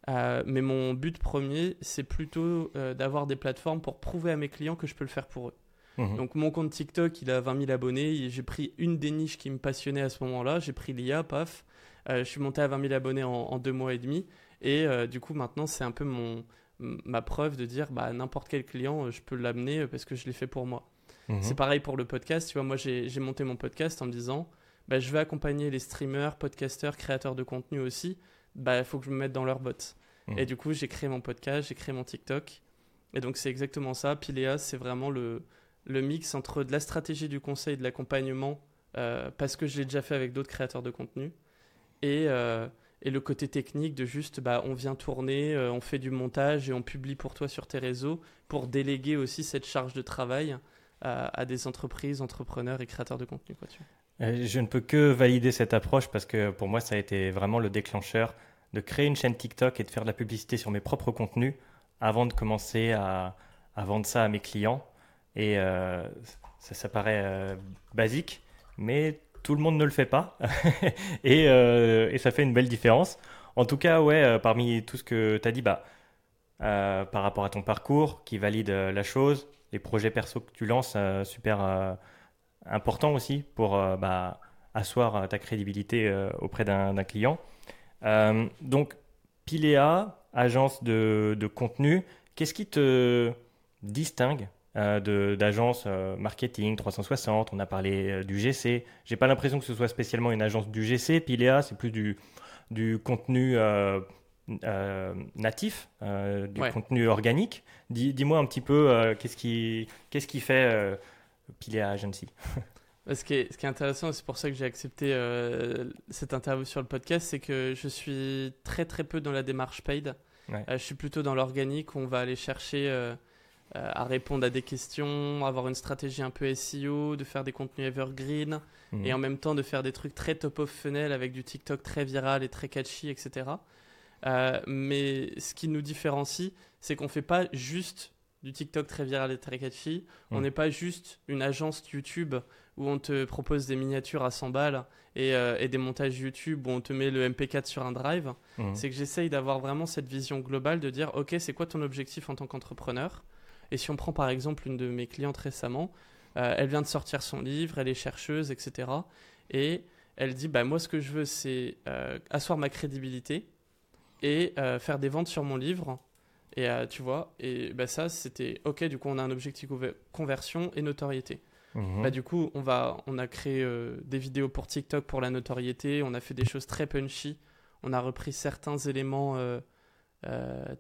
Speaker 1: Euh, mais mon but premier, c'est plutôt d'avoir des plateformes pour prouver à mes clients que je peux le faire pour eux.
Speaker 2: Mhm.
Speaker 1: Donc mon compte TikTok, il a 20 000 abonnés. J'ai pris une des niches qui me passionnait à ce moment-là. J'ai pris l'IA, paf. Euh, je suis monté à 20 000 abonnés en, en deux mois et demi. Et euh, du coup, maintenant, c'est un peu mon, ma preuve de dire, bah, n'importe quel client, euh, je peux l'amener parce que je l'ai fait pour moi.
Speaker 2: Mhm.
Speaker 1: C'est pareil pour le podcast. Tu vois, moi, j'ai monté mon podcast en me disant, bah, je vais accompagner les streamers, podcasteurs, créateurs de contenu aussi. Bah, il faut que je me mette dans leur bottes.
Speaker 2: Mhm.
Speaker 1: Et du coup, j'ai créé mon podcast, j'ai créé mon TikTok. Et donc, c'est exactement ça. Pilea, c'est vraiment le, le mix entre de la stratégie du conseil et de l'accompagnement, euh, parce que je l'ai déjà fait avec d'autres créateurs de contenu, et, euh, et le côté technique de juste, bah, on vient tourner, euh, on fait du montage et on publie pour toi sur tes réseaux, pour déléguer aussi cette charge de travail à, des entreprises, entrepreneurs et créateurs de contenu.
Speaker 2: Euh, Je ne peux que valider cette approche parce que pour moi, ça a été vraiment le déclencheur de créer une chaîne TikTok et de faire de la publicité sur mes propres contenus avant de commencer à, vendre ça à mes clients. Et ça, ça paraît basique, mais tout le monde ne le fait pas. et, euh, et ça fait une belle différence. En tout cas, ouais, euh, parmi tout ce que tu as dit, bah, euh, par rapport à ton parcours qui valide la chose, les projets perso que tu lances, super important aussi pour bah, asseoir ta crédibilité auprès d'un client. Donc, Pilea, agence de contenu, qu'est-ce qui te distingue euh, de- d'agence euh, marketing 360 On a parlé euh, du GC. J'ai pas l'impression que ce soit spécialement une agence du GC. Pilea, c'est plus du, du contenu euh, natif, du
Speaker 1: Ouais.
Speaker 2: contenu organique. Dis- Dis-moi un petit peu qu'est-ce qui, qu'est-ce qui fait Pilea Agency.
Speaker 1: Ce qui, est, ce qui est intéressant, c'est pour ça que j'ai accepté cette interview sur le podcast, c'est que je suis très très peu dans la démarche paid.
Speaker 2: Ouais.
Speaker 1: Je suis plutôt dans l'organique où on va aller chercher euh, à répondre à des questions, avoir une stratégie un peu SEO, de faire des contenus evergreen
Speaker 2: Mhm.
Speaker 1: et en même temps de faire des trucs très top of funnel avec du TikTok très viral et très catchy, etc. Euh, mais ce qui nous différencie, c'est qu'on fait pas juste du TikTok très viral et très catchy. On
Speaker 2: Mm.
Speaker 1: n'est pas juste une agence YouTube où on te propose des miniatures à 100 balles et, euh, et des montages YouTube où on te met le MP4 sur un drive.
Speaker 2: Mhm.
Speaker 1: C'est que j'essaye d'avoir vraiment cette vision globale de dire, ok, c'est quoi ton objectif en tant qu'entrepreneur? Et si on prend par exemple une de mes clientes récemment, euh, elle vient de sortir son livre, elle est chercheuse, etc. Et elle dit, bah, moi ce que je veux, c'est euh, asseoir ma crédibilité et euh, faire des ventes sur mon livre. Et tu vois, et bah, ça c'était, ok, du coup on a un objectif conver- conversion et notoriété.
Speaker 2: Mhm.
Speaker 1: Bah, du coup, on, va, on a créé des vidéos pour TikTok pour la notoriété, on a fait des choses très punchy, on a repris certains éléments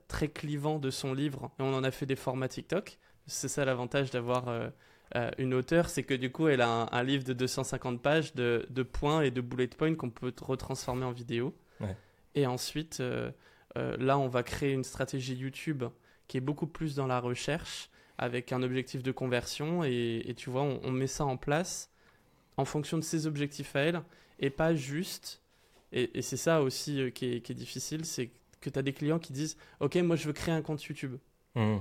Speaker 1: très clivants de son livre et on en a fait des formats TikTok. C'est ça l'avantage d'avoir euh, euh, une auteure, c'est que du coup, elle a un, un livre de 250 pages de, de points et de bullet points qu'on peut retransformer en vidéo.
Speaker 2: Ouais.
Speaker 1: Et ensuite, euh, euh, là, on va créer une stratégie YouTube qui est beaucoup plus dans la recherche avec un objectif de conversion et, et tu vois, on, on met ça en place en fonction de ses objectifs à elle et pas juste. Et, et c'est ça aussi euh, qui, est, qui est difficile, c'est que tu as des clients qui disent Ok, moi je veux créer un compte YouTube.
Speaker 2: Mhm.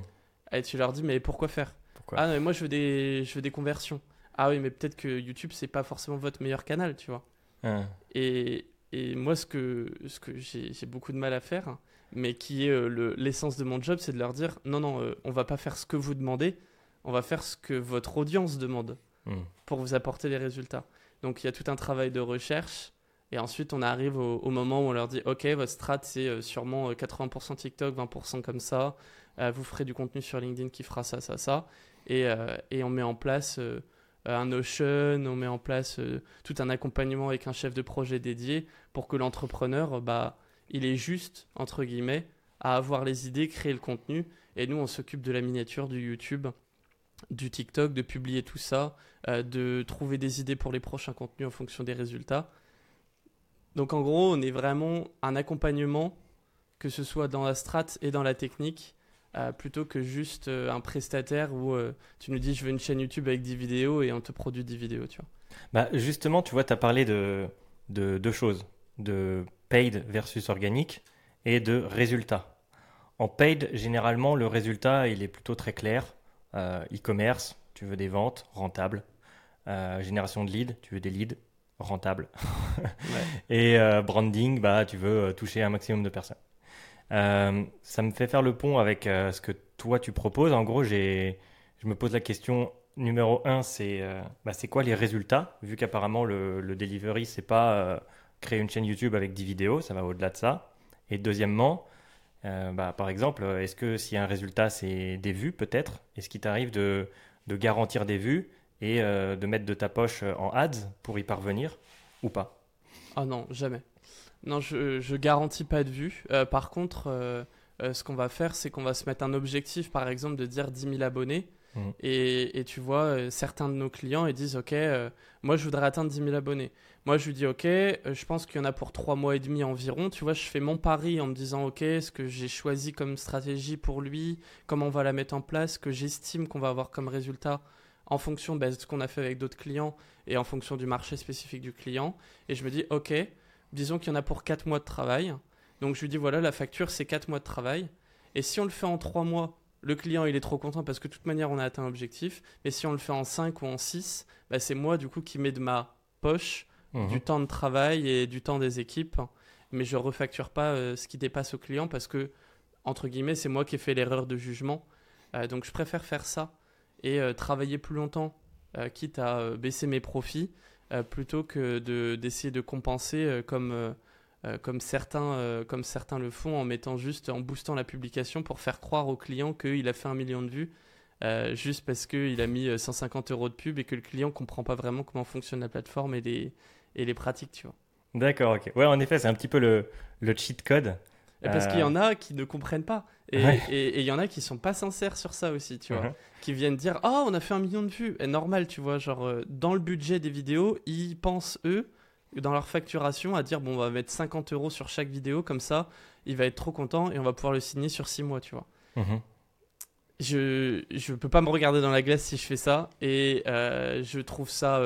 Speaker 1: Et tu leur dis Mais pourquoi faire?
Speaker 2: Pourquoi?
Speaker 1: Ah non, mais moi je veux des, je veux des conversions. Ah oui, mais peut-être que YouTube c'est pas forcément votre meilleur canal, tu vois.
Speaker 2: Ah.
Speaker 1: Et, et moi, ce que, ce que j'ai beaucoup de mal à faire, mais qui est euh, le- l'essence de mon job, c'est de leur dire non, non, euh, on va pas faire ce que vous demandez, on va faire ce que votre audience demande
Speaker 2: Mhm.
Speaker 1: pour vous apporter les résultats. Donc il y a tout un travail de recherche. Et ensuite, on arrive au, moment où on leur dit Ok, votre strat, c'est euh, sûrement euh, 80% TikTok, 20% comme ça. Euh, vous ferez du contenu sur LinkedIn qui fera ça, ça, ça. Et, euh, on met en place euh, un Notion, on met en place euh, tout un accompagnement avec un chef de projet dédié pour que l'entrepreneur, euh, bah, il est juste, entre guillemets, à avoir les idées, créer le contenu. Et nous, on s'occupe de la miniature, du YouTube, du TikTok, de publier tout ça, euh, de trouver des idées pour les prochains contenus en fonction des résultats. Donc en gros, on est vraiment un accompagnement, que ce soit dans la strat et dans la technique, euh, plutôt que juste euh, un prestataire où tu nous dis je veux une chaîne YouTube avec 10 vidéos et on te produit 10 vidéos, tu vois.
Speaker 2: Bah justement, tu vois, tu as parlé de, de deux choses, de paid versus organique et de résultat. En paid, généralement, le résultat, il est plutôt très clair. Euh, e-commerce, tu veux des ventes rentables. Euh, génération de leads, tu veux des leads rentables. Et euh, branding, bah, tu veux toucher un maximum de personnes. ça me fait faire le pont avec ce que toi tu proposes. En gros, je me pose la question numéro un, c'est bah, c'est quoi les résultats Vu qu'apparemment le, le, delivery, c'est pas créer une chaîne YouTube avec 10 vidéos, ça va au-delà de ça. Et deuxièmement, euh, bah, par exemple, est-ce que si un résultat c'est des vues peut-être, est-ce qu'il t'arrive de, de, garantir des vues? Et euh, de mettre de ta poche en ads pour y parvenir ou pas?
Speaker 1: Ah non, jamais. Non, je, je garantis pas de vues. Euh, par contre, ce qu'on va faire, c'est qu'on va se mettre un objectif, par exemple, de dire 10 000 abonnés. Mmh. Et, et, tu vois, certains de nos clients ils disent Ok, moi je voudrais atteindre 10 000 abonnés. Moi, je lui dis, OK, euh, je pense qu'il y en a pour trois mois et demi environ. Tu vois, je fais mon pari en me disant, OK, ce que j'ai choisi comme stratégie pour lui, comment on va la mettre en place, que j'estime qu'on va avoir comme résultat en fonction bah, de ce qu'on a fait avec d'autres clients et en fonction du marché spécifique du client. Et je me dis, OK, disons qu'il y en a pour quatre mois de travail. Donc, je lui dis, voilà, la facture, c'est quatre mois de travail. Et si on le fait en trois mois, le client, il est trop content parce que de toute manière, on a atteint l'objectif. Mais si on le fait en cinq ou en six, bah, c'est moi, du coup, qui mets de ma poche du mhm. temps de travail et du temps des équipes, mais je refacture pas euh, ce qui dépasse au client parce que, entre guillemets, c'est moi qui ai fait l'erreur de jugement. Euh, donc je préfère faire ça et euh, travailler plus longtemps, quitte à baisser mes profits, plutôt que d'essayer de, compenser comme, comme, certains, comme certains le font en mettant juste, en boostant la publication pour faire croire au client qu'il a fait un million de vues. juste parce qu'il a mis 150 euros de pub et que le client comprend pas vraiment comment fonctionne la plateforme et les, et les pratiques, tu vois.
Speaker 2: D'accord, ok. Ouais, en effet, c'est un petit peu le, le cheat code.
Speaker 1: Parce qu'il y en euh, a qui ne comprennent pas. Et il y en a qui sont pas sincères sur ça aussi, tu vois. Uh-huh. Qui viennent dire Oh, on a fait un million de vues. Et normal, tu vois. Genre, euh, dans le budget des vidéos, ils pensent, eux, dans leur facturation, à dire Bon, on va mettre 50 euros sur chaque vidéo, comme ça, il va être trop content et on va pouvoir le signer sur 6 mois, tu vois. Uh-huh. Je ne peux pas me regarder dans la glace si je fais ça. Et euh, je trouve ça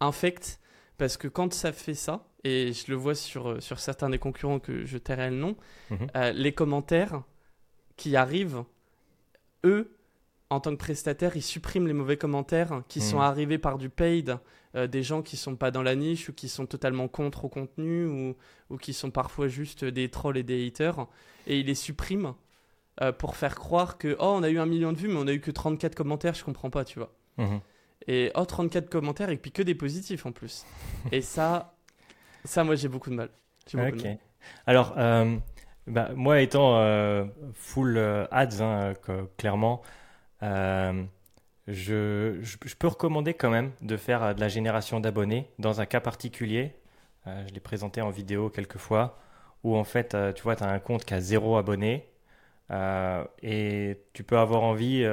Speaker 1: infect parce que quand ça fait ça, et je le vois sur, euh, sur certains des concurrents que je tairai le nom, mhm. euh, les commentaires qui arrivent, eux, en tant que prestataires, ils suppriment les mauvais commentaires qui sont mhm. arrivés par du paid, euh, des gens qui sont pas dans la niche ou qui sont totalement contre au contenu ou, ou qui sont parfois juste des trolls et des haters, et ils les suppriment pour faire croire que oh on a eu un million de vues mais on a eu que 34 commentaires, je comprends pas, tu vois. Mhm. Et oh, 34 commentaires et puis que des positifs en plus. et ça, ça moi j'ai beaucoup de mal.
Speaker 2: ok. Alors, euh, bah, moi étant euh, full euh, ads, hein, clairement, je, je, peux recommander quand même de faire de la génération d'abonnés dans un cas particulier. je l'ai présenté en vidéo quelques fois, où en fait, tu vois, tu as un compte qui a zéro abonné. et tu peux avoir envie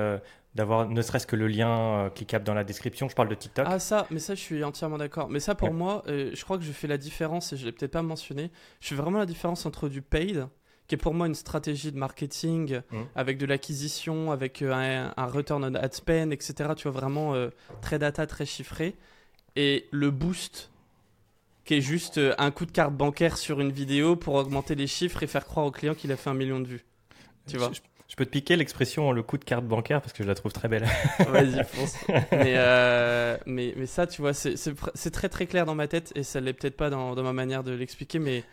Speaker 2: d'avoir ne serait-ce que le lien euh, cliquable dans la description. Je parle de TikTok.
Speaker 1: Ah ça, mais ça je suis entièrement d'accord. Mais ça pour moi, euh, je crois que je fais la différence et je l'ai peut-être pas mentionné. Je fais vraiment la différence entre du paid, qui est pour moi une stratégie de marketing mmh. avec de l'acquisition, avec euh, un, return on ad spend, etc. Tu vois vraiment très data, très chiffré, et le boost qui est juste un coup de carte bancaire sur une vidéo pour augmenter les chiffres et faire croire au client qu'il a fait un million de vues. Tu vois?
Speaker 2: je peux te piquer l'expression le coup de carte bancaire parce que je la trouve très belle.
Speaker 1: Vas-y, fonce. Euh, mais, mais, ça, tu vois, c'est très très clair dans ma tête et ça l'est peut-être pas dans, dans, ma manière de l'expliquer, mais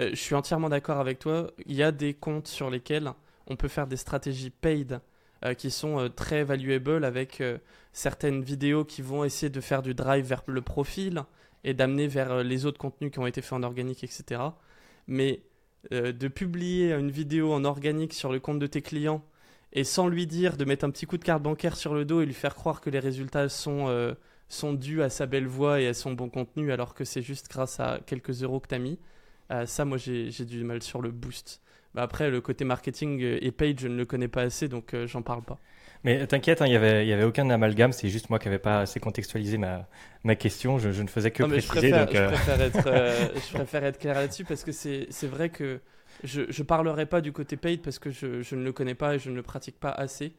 Speaker 1: euh, je suis entièrement d'accord avec toi. Il y a des comptes sur lesquels on peut faire des stratégies paid euh, qui sont très valuable avec certaines vidéos qui vont essayer de faire du drive vers le profil et d'amener vers les autres contenus qui ont été faits en organique, etc. Mais euh, de publier une vidéo en organique sur le compte de tes clients et sans lui dire de mettre un petit coup de carte bancaire sur le dos et lui faire croire que les résultats sont, euh, dus à sa belle voix et à son bon contenu alors que c'est juste grâce à quelques euros que tu mis, Euh, ça, moi, j'ai j'ai du mal sur le boost. Bah, après, le côté marketing euh, et paid, je ne le connais pas assez, donc euh, j'en parle pas.
Speaker 2: Mais t'inquiète, hein, il n'y avait, y avait aucun amalgame, c'est juste moi qui n'avais pas assez contextualisé ma, ma question, je, je ne faisais que
Speaker 1: Non, mais je
Speaker 2: préciser.
Speaker 1: préfère,
Speaker 2: donc,
Speaker 1: je
Speaker 2: euh,
Speaker 1: préfère être, euh, je préfère être clair là-dessus parce que c'est c'est vrai que je ne parlerai pas du côté paid parce que je, je ne le connais pas et je ne le pratique pas assez.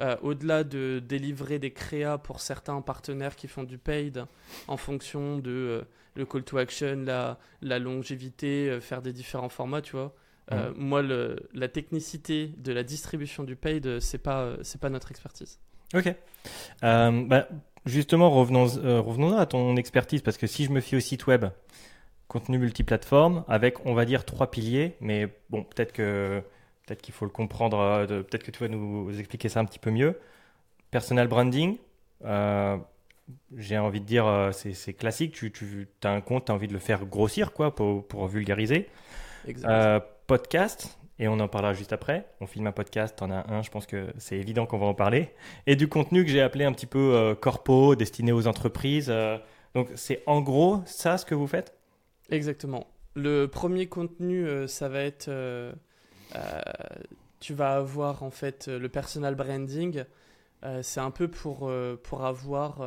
Speaker 1: Euh, Au-delà de délivrer des créas pour certains partenaires qui font du paid en fonction de euh, le call to action, la, la longévité, euh, faire des différents formats, tu vois. Euh, Moi, le, la technicité de la distribution du paid, euh, c'est pas, euh, c'est pas notre expertise.
Speaker 2: Ok. Euh, bah, justement, revenons, euh, revenons à ton expertise, parce que si je me fie au site web, contenu multiplateforme, avec, on va dire, trois piliers, mais bon, peut-être que peut-être qu'il faut le comprendre, peut-être que tu vas nous expliquer ça un petit peu mieux. Personal branding, j'ai envie de dire, c'est classique, tu, tu as un compte, tu as envie de le faire grossir, quoi, pour, pour vulgariser.
Speaker 1: Exact.
Speaker 2: Podcast, et on en parlera juste après. On filme un podcast, t'en as un, je pense que c'est évident qu'on va en parler. Et du contenu que j'ai appelé un petit peu euh, corpo, destiné aux entreprises. euh, donc c'est en gros ça ce que vous faites?
Speaker 1: Exactement. Le premier contenu, euh, ça va être. euh, tu vas avoir en fait le personal branding. C'est un peu pour, pour avoir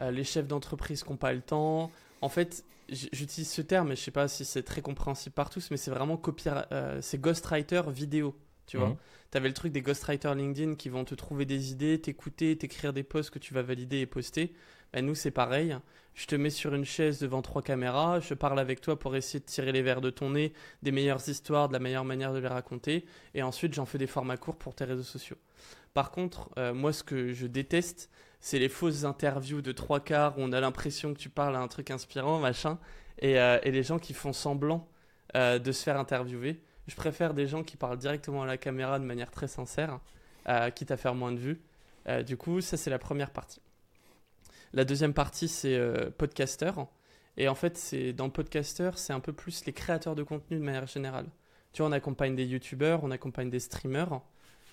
Speaker 1: les chefs d'entreprise qui n'ont pas le temps. En fait, j'utilise ce terme, mais je sais pas si c'est très compréhensible par tous, mais c'est vraiment copyri- euh, c'est ghostwriter vidéo. Tu vois,
Speaker 2: Mhm.
Speaker 1: tu avais le truc des ghostwriters LinkedIn qui vont te trouver des idées, t'écouter, t'écrire des posts que tu vas valider et poster. Ben, nous, c'est pareil. Je te mets sur une chaise devant trois caméras, je parle avec toi pour essayer de tirer les verres de ton nez, des meilleures histoires, de la meilleure manière de les raconter, et ensuite j'en fais des formats courts pour tes réseaux sociaux. Par contre, euh, moi ce que je déteste, c'est les fausses interviews de trois quarts où on a l'impression que tu parles à un truc inspirant, machin, et, euh, les gens qui font semblant euh, de se faire interviewer. Je préfère des gens qui parlent directement à la caméra de manière très sincère, euh, quitte à faire moins de vues. Du coup, ça c'est la première partie. La deuxième partie, c'est podcaster. Et en fait, c'est dans podcaster, c'est un peu plus les créateurs de contenu de manière générale. Tu vois, on accompagne des youtubeurs, on accompagne des streamers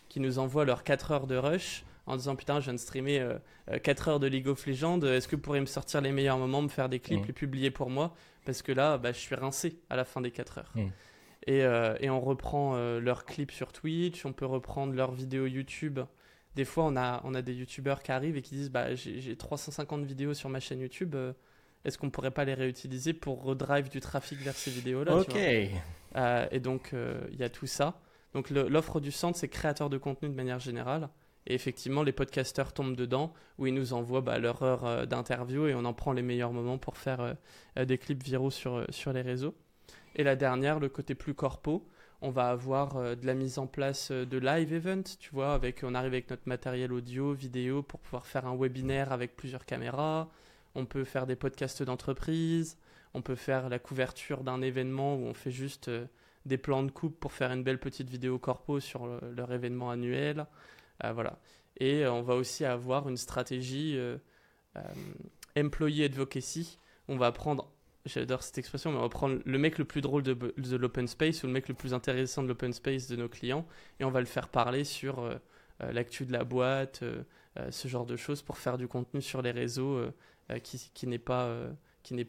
Speaker 1: qui nous envoient leurs 4 heures de rush en disant Putain, je viens de streamer euh, euh, 4 heures de League of Legends, est-ce que vous pourriez me sortir les meilleurs moments, me faire des clips,
Speaker 2: Mhm.
Speaker 1: les publier pour moi? Parce que là, bah, je suis rincé à la fin des 4 heures.
Speaker 2: Mhm.
Speaker 1: Et, euh, et on reprend euh, leurs clips sur Twitch, on peut reprendre leurs vidéos YouTube. Des fois, on a, on a des youtubeurs qui arrivent et qui disent bah, J'ai j'ai 350 vidéos sur ma chaîne YouTube, euh, est-ce qu'on pourrait pas les réutiliser pour redrive du trafic vers ces vidéos-là
Speaker 2: Ok.
Speaker 1: Euh, et donc, euh, il y a tout ça. Donc, l'offre du centre, c'est créateur de contenu de manière générale. Et effectivement, les podcasteurs tombent dedans, où ils nous envoient bah, leur heure euh, d'interview et on en prend les meilleurs moments pour faire euh, euh, des clips viraux sur, sur les réseaux. Et la dernière, le côté plus corpo, on va avoir de la mise en place de live event, tu vois, avec, on arrive avec notre matériel audio, vidéo pour pouvoir faire un webinaire avec plusieurs caméras. On peut faire des podcasts d'entreprise. On peut faire la couverture d'un événement où on fait juste des plans de coupe pour faire une belle petite vidéo corpo sur le- leur événement annuel. Euh, voilà. Et euh, on va aussi avoir une stratégie euh, employee advocacy. On va prendre, j'adore cette expression, mais on va prendre le mec le plus drôle de, l'open space ou le mec le plus intéressant de l'open space de nos clients et on va le faire parler sur l'actu de la boîte, ce genre de choses pour faire du contenu sur les réseaux qui, qui n'est pas,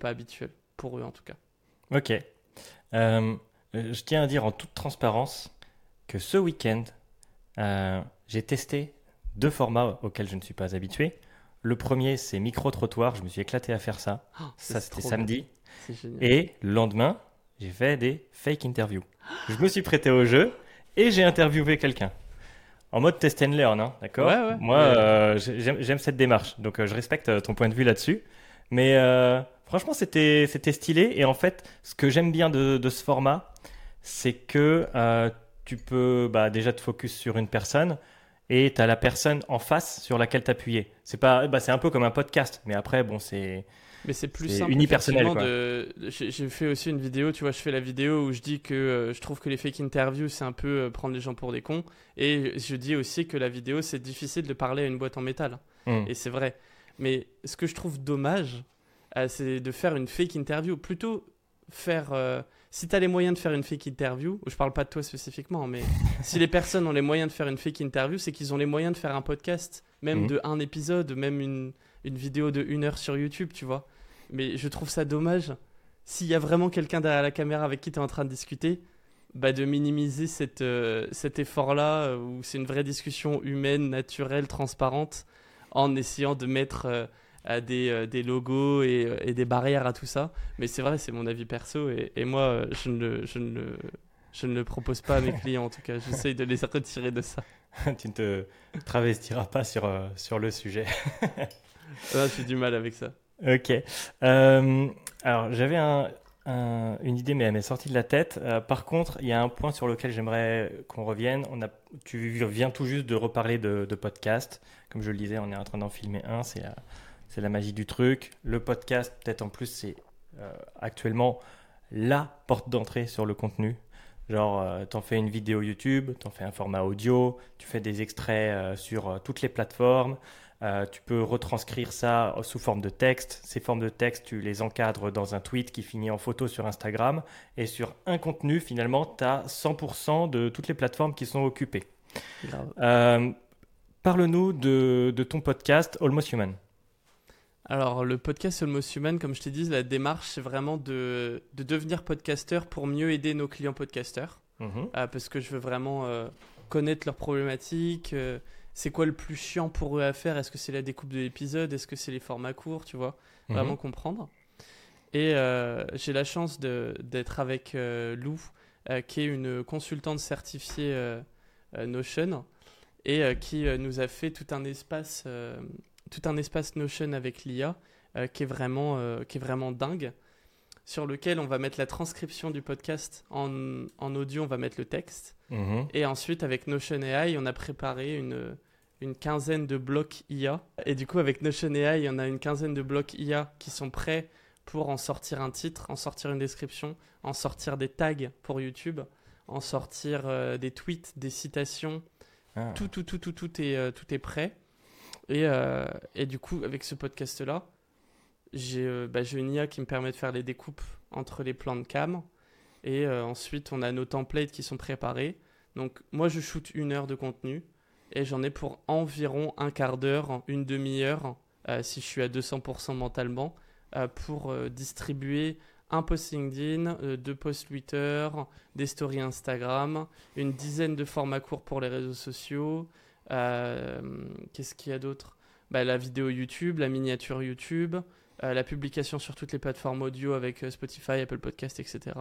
Speaker 1: habituel, pour eux en tout cas.
Speaker 2: Ok. Je tiens à dire en toute transparence que ce week-end, euh, j'ai testé deux formats auxquels je ne suis pas habitué. Le premier, c'est micro-trottoir. Je me suis éclaté à faire ça.
Speaker 1: Oh,
Speaker 2: Ça, c'était samedi. Et le lendemain, j'ai fait des fake interviews. Je me suis prêté au jeu et j'ai interviewé quelqu'un. En mode test and learn, hein, d'accord
Speaker 1: Ouais, ouais.
Speaker 2: Moi, euh, j'ai- j'aime cette démarche, donc euh, je respecte ton point de vue là-dessus. Mais euh, franchement, c'était c'était stylé. Et en fait, ce que j'aime bien de, de ce format, c'est que tu peux bah, déjà te focus sur une personne et tu as la personne en face sur laquelle t'appuyer. C'est pas, bah, c'est un peu comme un podcast, mais après, bon, c'est
Speaker 1: Mais c'est plus simple.
Speaker 2: unipersonnel,
Speaker 1: de- J'ai fait aussi une vidéo, tu vois, je fais la vidéo où je dis que euh, je trouve que les fake interviews, c'est un peu euh, prendre les gens pour des cons. Et je dis aussi que la vidéo, c'est difficile de parler à une boîte en métal.
Speaker 2: Hmm.
Speaker 1: Et c'est vrai. Mais ce que je trouve dommage, euh, c'est de faire une fake interview. Plutôt faire. Si tu as les moyens de faire une fake interview, je parle pas de toi spécifiquement, mais si les personnes ont les moyens de faire une fake interview, c'est qu'ils ont les moyens de faire un podcast, même
Speaker 2: Mhm.
Speaker 1: de un épisode, même une, une vidéo de une heure sur YouTube, tu vois. Mais je trouve ça dommage s'il y a vraiment quelqu'un derrière la caméra avec qui tu es en train de discuter, bah, de minimiser cette, euh, cet effort-là, euh, où c'est une vraie discussion humaine, naturelle, transparente, en essayant de mettre euh, des, des, logos et, et, des barrières à tout ça. Mais c'est vrai, c'est mon avis perso, et, et moi, je ne, je, ne, je ne le propose pas à mes clients, en tout cas. J'essaye de les retirer de ça.
Speaker 2: tu ne te travestiras pas sur, sur le sujet.
Speaker 1: J'ai du mal avec ça.
Speaker 2: Ok. Euh, alors, j'avais un, une idée, mais elle m'est sortie de la tête. Euh, par contre, il y a un point sur lequel j'aimerais qu'on revienne. On a, tu viens tout juste de reparler de, de podcast. Comme je le disais, on est en train d'en filmer un. C'est la, c'est la magie du truc. Le podcast, peut-être en plus, c'est euh, actuellement la porte d'entrée sur le contenu. Genre, euh, tu en fais une vidéo YouTube, tu en fais un format audio, tu fais des extraits sur toutes les plateformes. Euh, tu peux retranscrire ça sous forme de texte. Ces formes de texte, tu les encadres dans un tweet qui finit en photo sur Instagram. Et sur un contenu, finalement, tu as 100% de toutes les plateformes qui sont occupées. Euh, parle-nous de, ton podcast Almost Human.
Speaker 1: Alors, le podcast Almost Human, comme je t'ai dit, la démarche, c'est vraiment de, devenir podcasteur pour mieux aider nos clients podcasteurs. Mhm. Euh, parce que je veux vraiment connaître leurs problématiques c'est quoi le plus chiant pour eux à faire? Est-ce que c'est la découpe de l'épisode? Est-ce que c'est les formats courts Tu vois, mhm. vraiment comprendre. Et euh, j'ai la chance d'être avec euh, Lou, euh, qui est une consultante certifiée Notion et qui nous a fait tout un espace, tout un espace Notion avec l'IA qui est vraiment, qui est vraiment dingue sur lequel on va mettre la transcription du podcast en, en audio, on va mettre le texte. Mhm. Et ensuite, avec Notion AI, on a préparé une, une quinzaine de blocs IA. Et du coup, avec Notion AI, en a une quinzaine de blocs IA qui sont prêts pour en sortir un titre, en sortir une description, en sortir des tags pour YouTube, en sortir euh, des tweets, des citations. Ah. Tout, tout, tout, tout, tout est, euh, tout est prêt. Et, euh, et, du coup, avec ce podcast-là, j'ai bah, une IA qui me permet de faire les découpes entre les plans de cam. Et ensuite, on a nos templates qui sont préparés. Donc, moi, je shoot une heure de contenu et j'en ai pour environ un quart d'heure, une demi-heure, euh, si je suis à 200% mentalement, euh, pour euh, distribuer un post LinkedIn, deux posts Twitter, des stories Instagram, une dizaine de formats courts pour les réseaux sociaux. Qu'est-ce qu'il y a d'autre? Bah, La vidéo YouTube, la miniature YouTube, la publication sur toutes les plateformes audio avec Spotify, Apple Podcast, etc.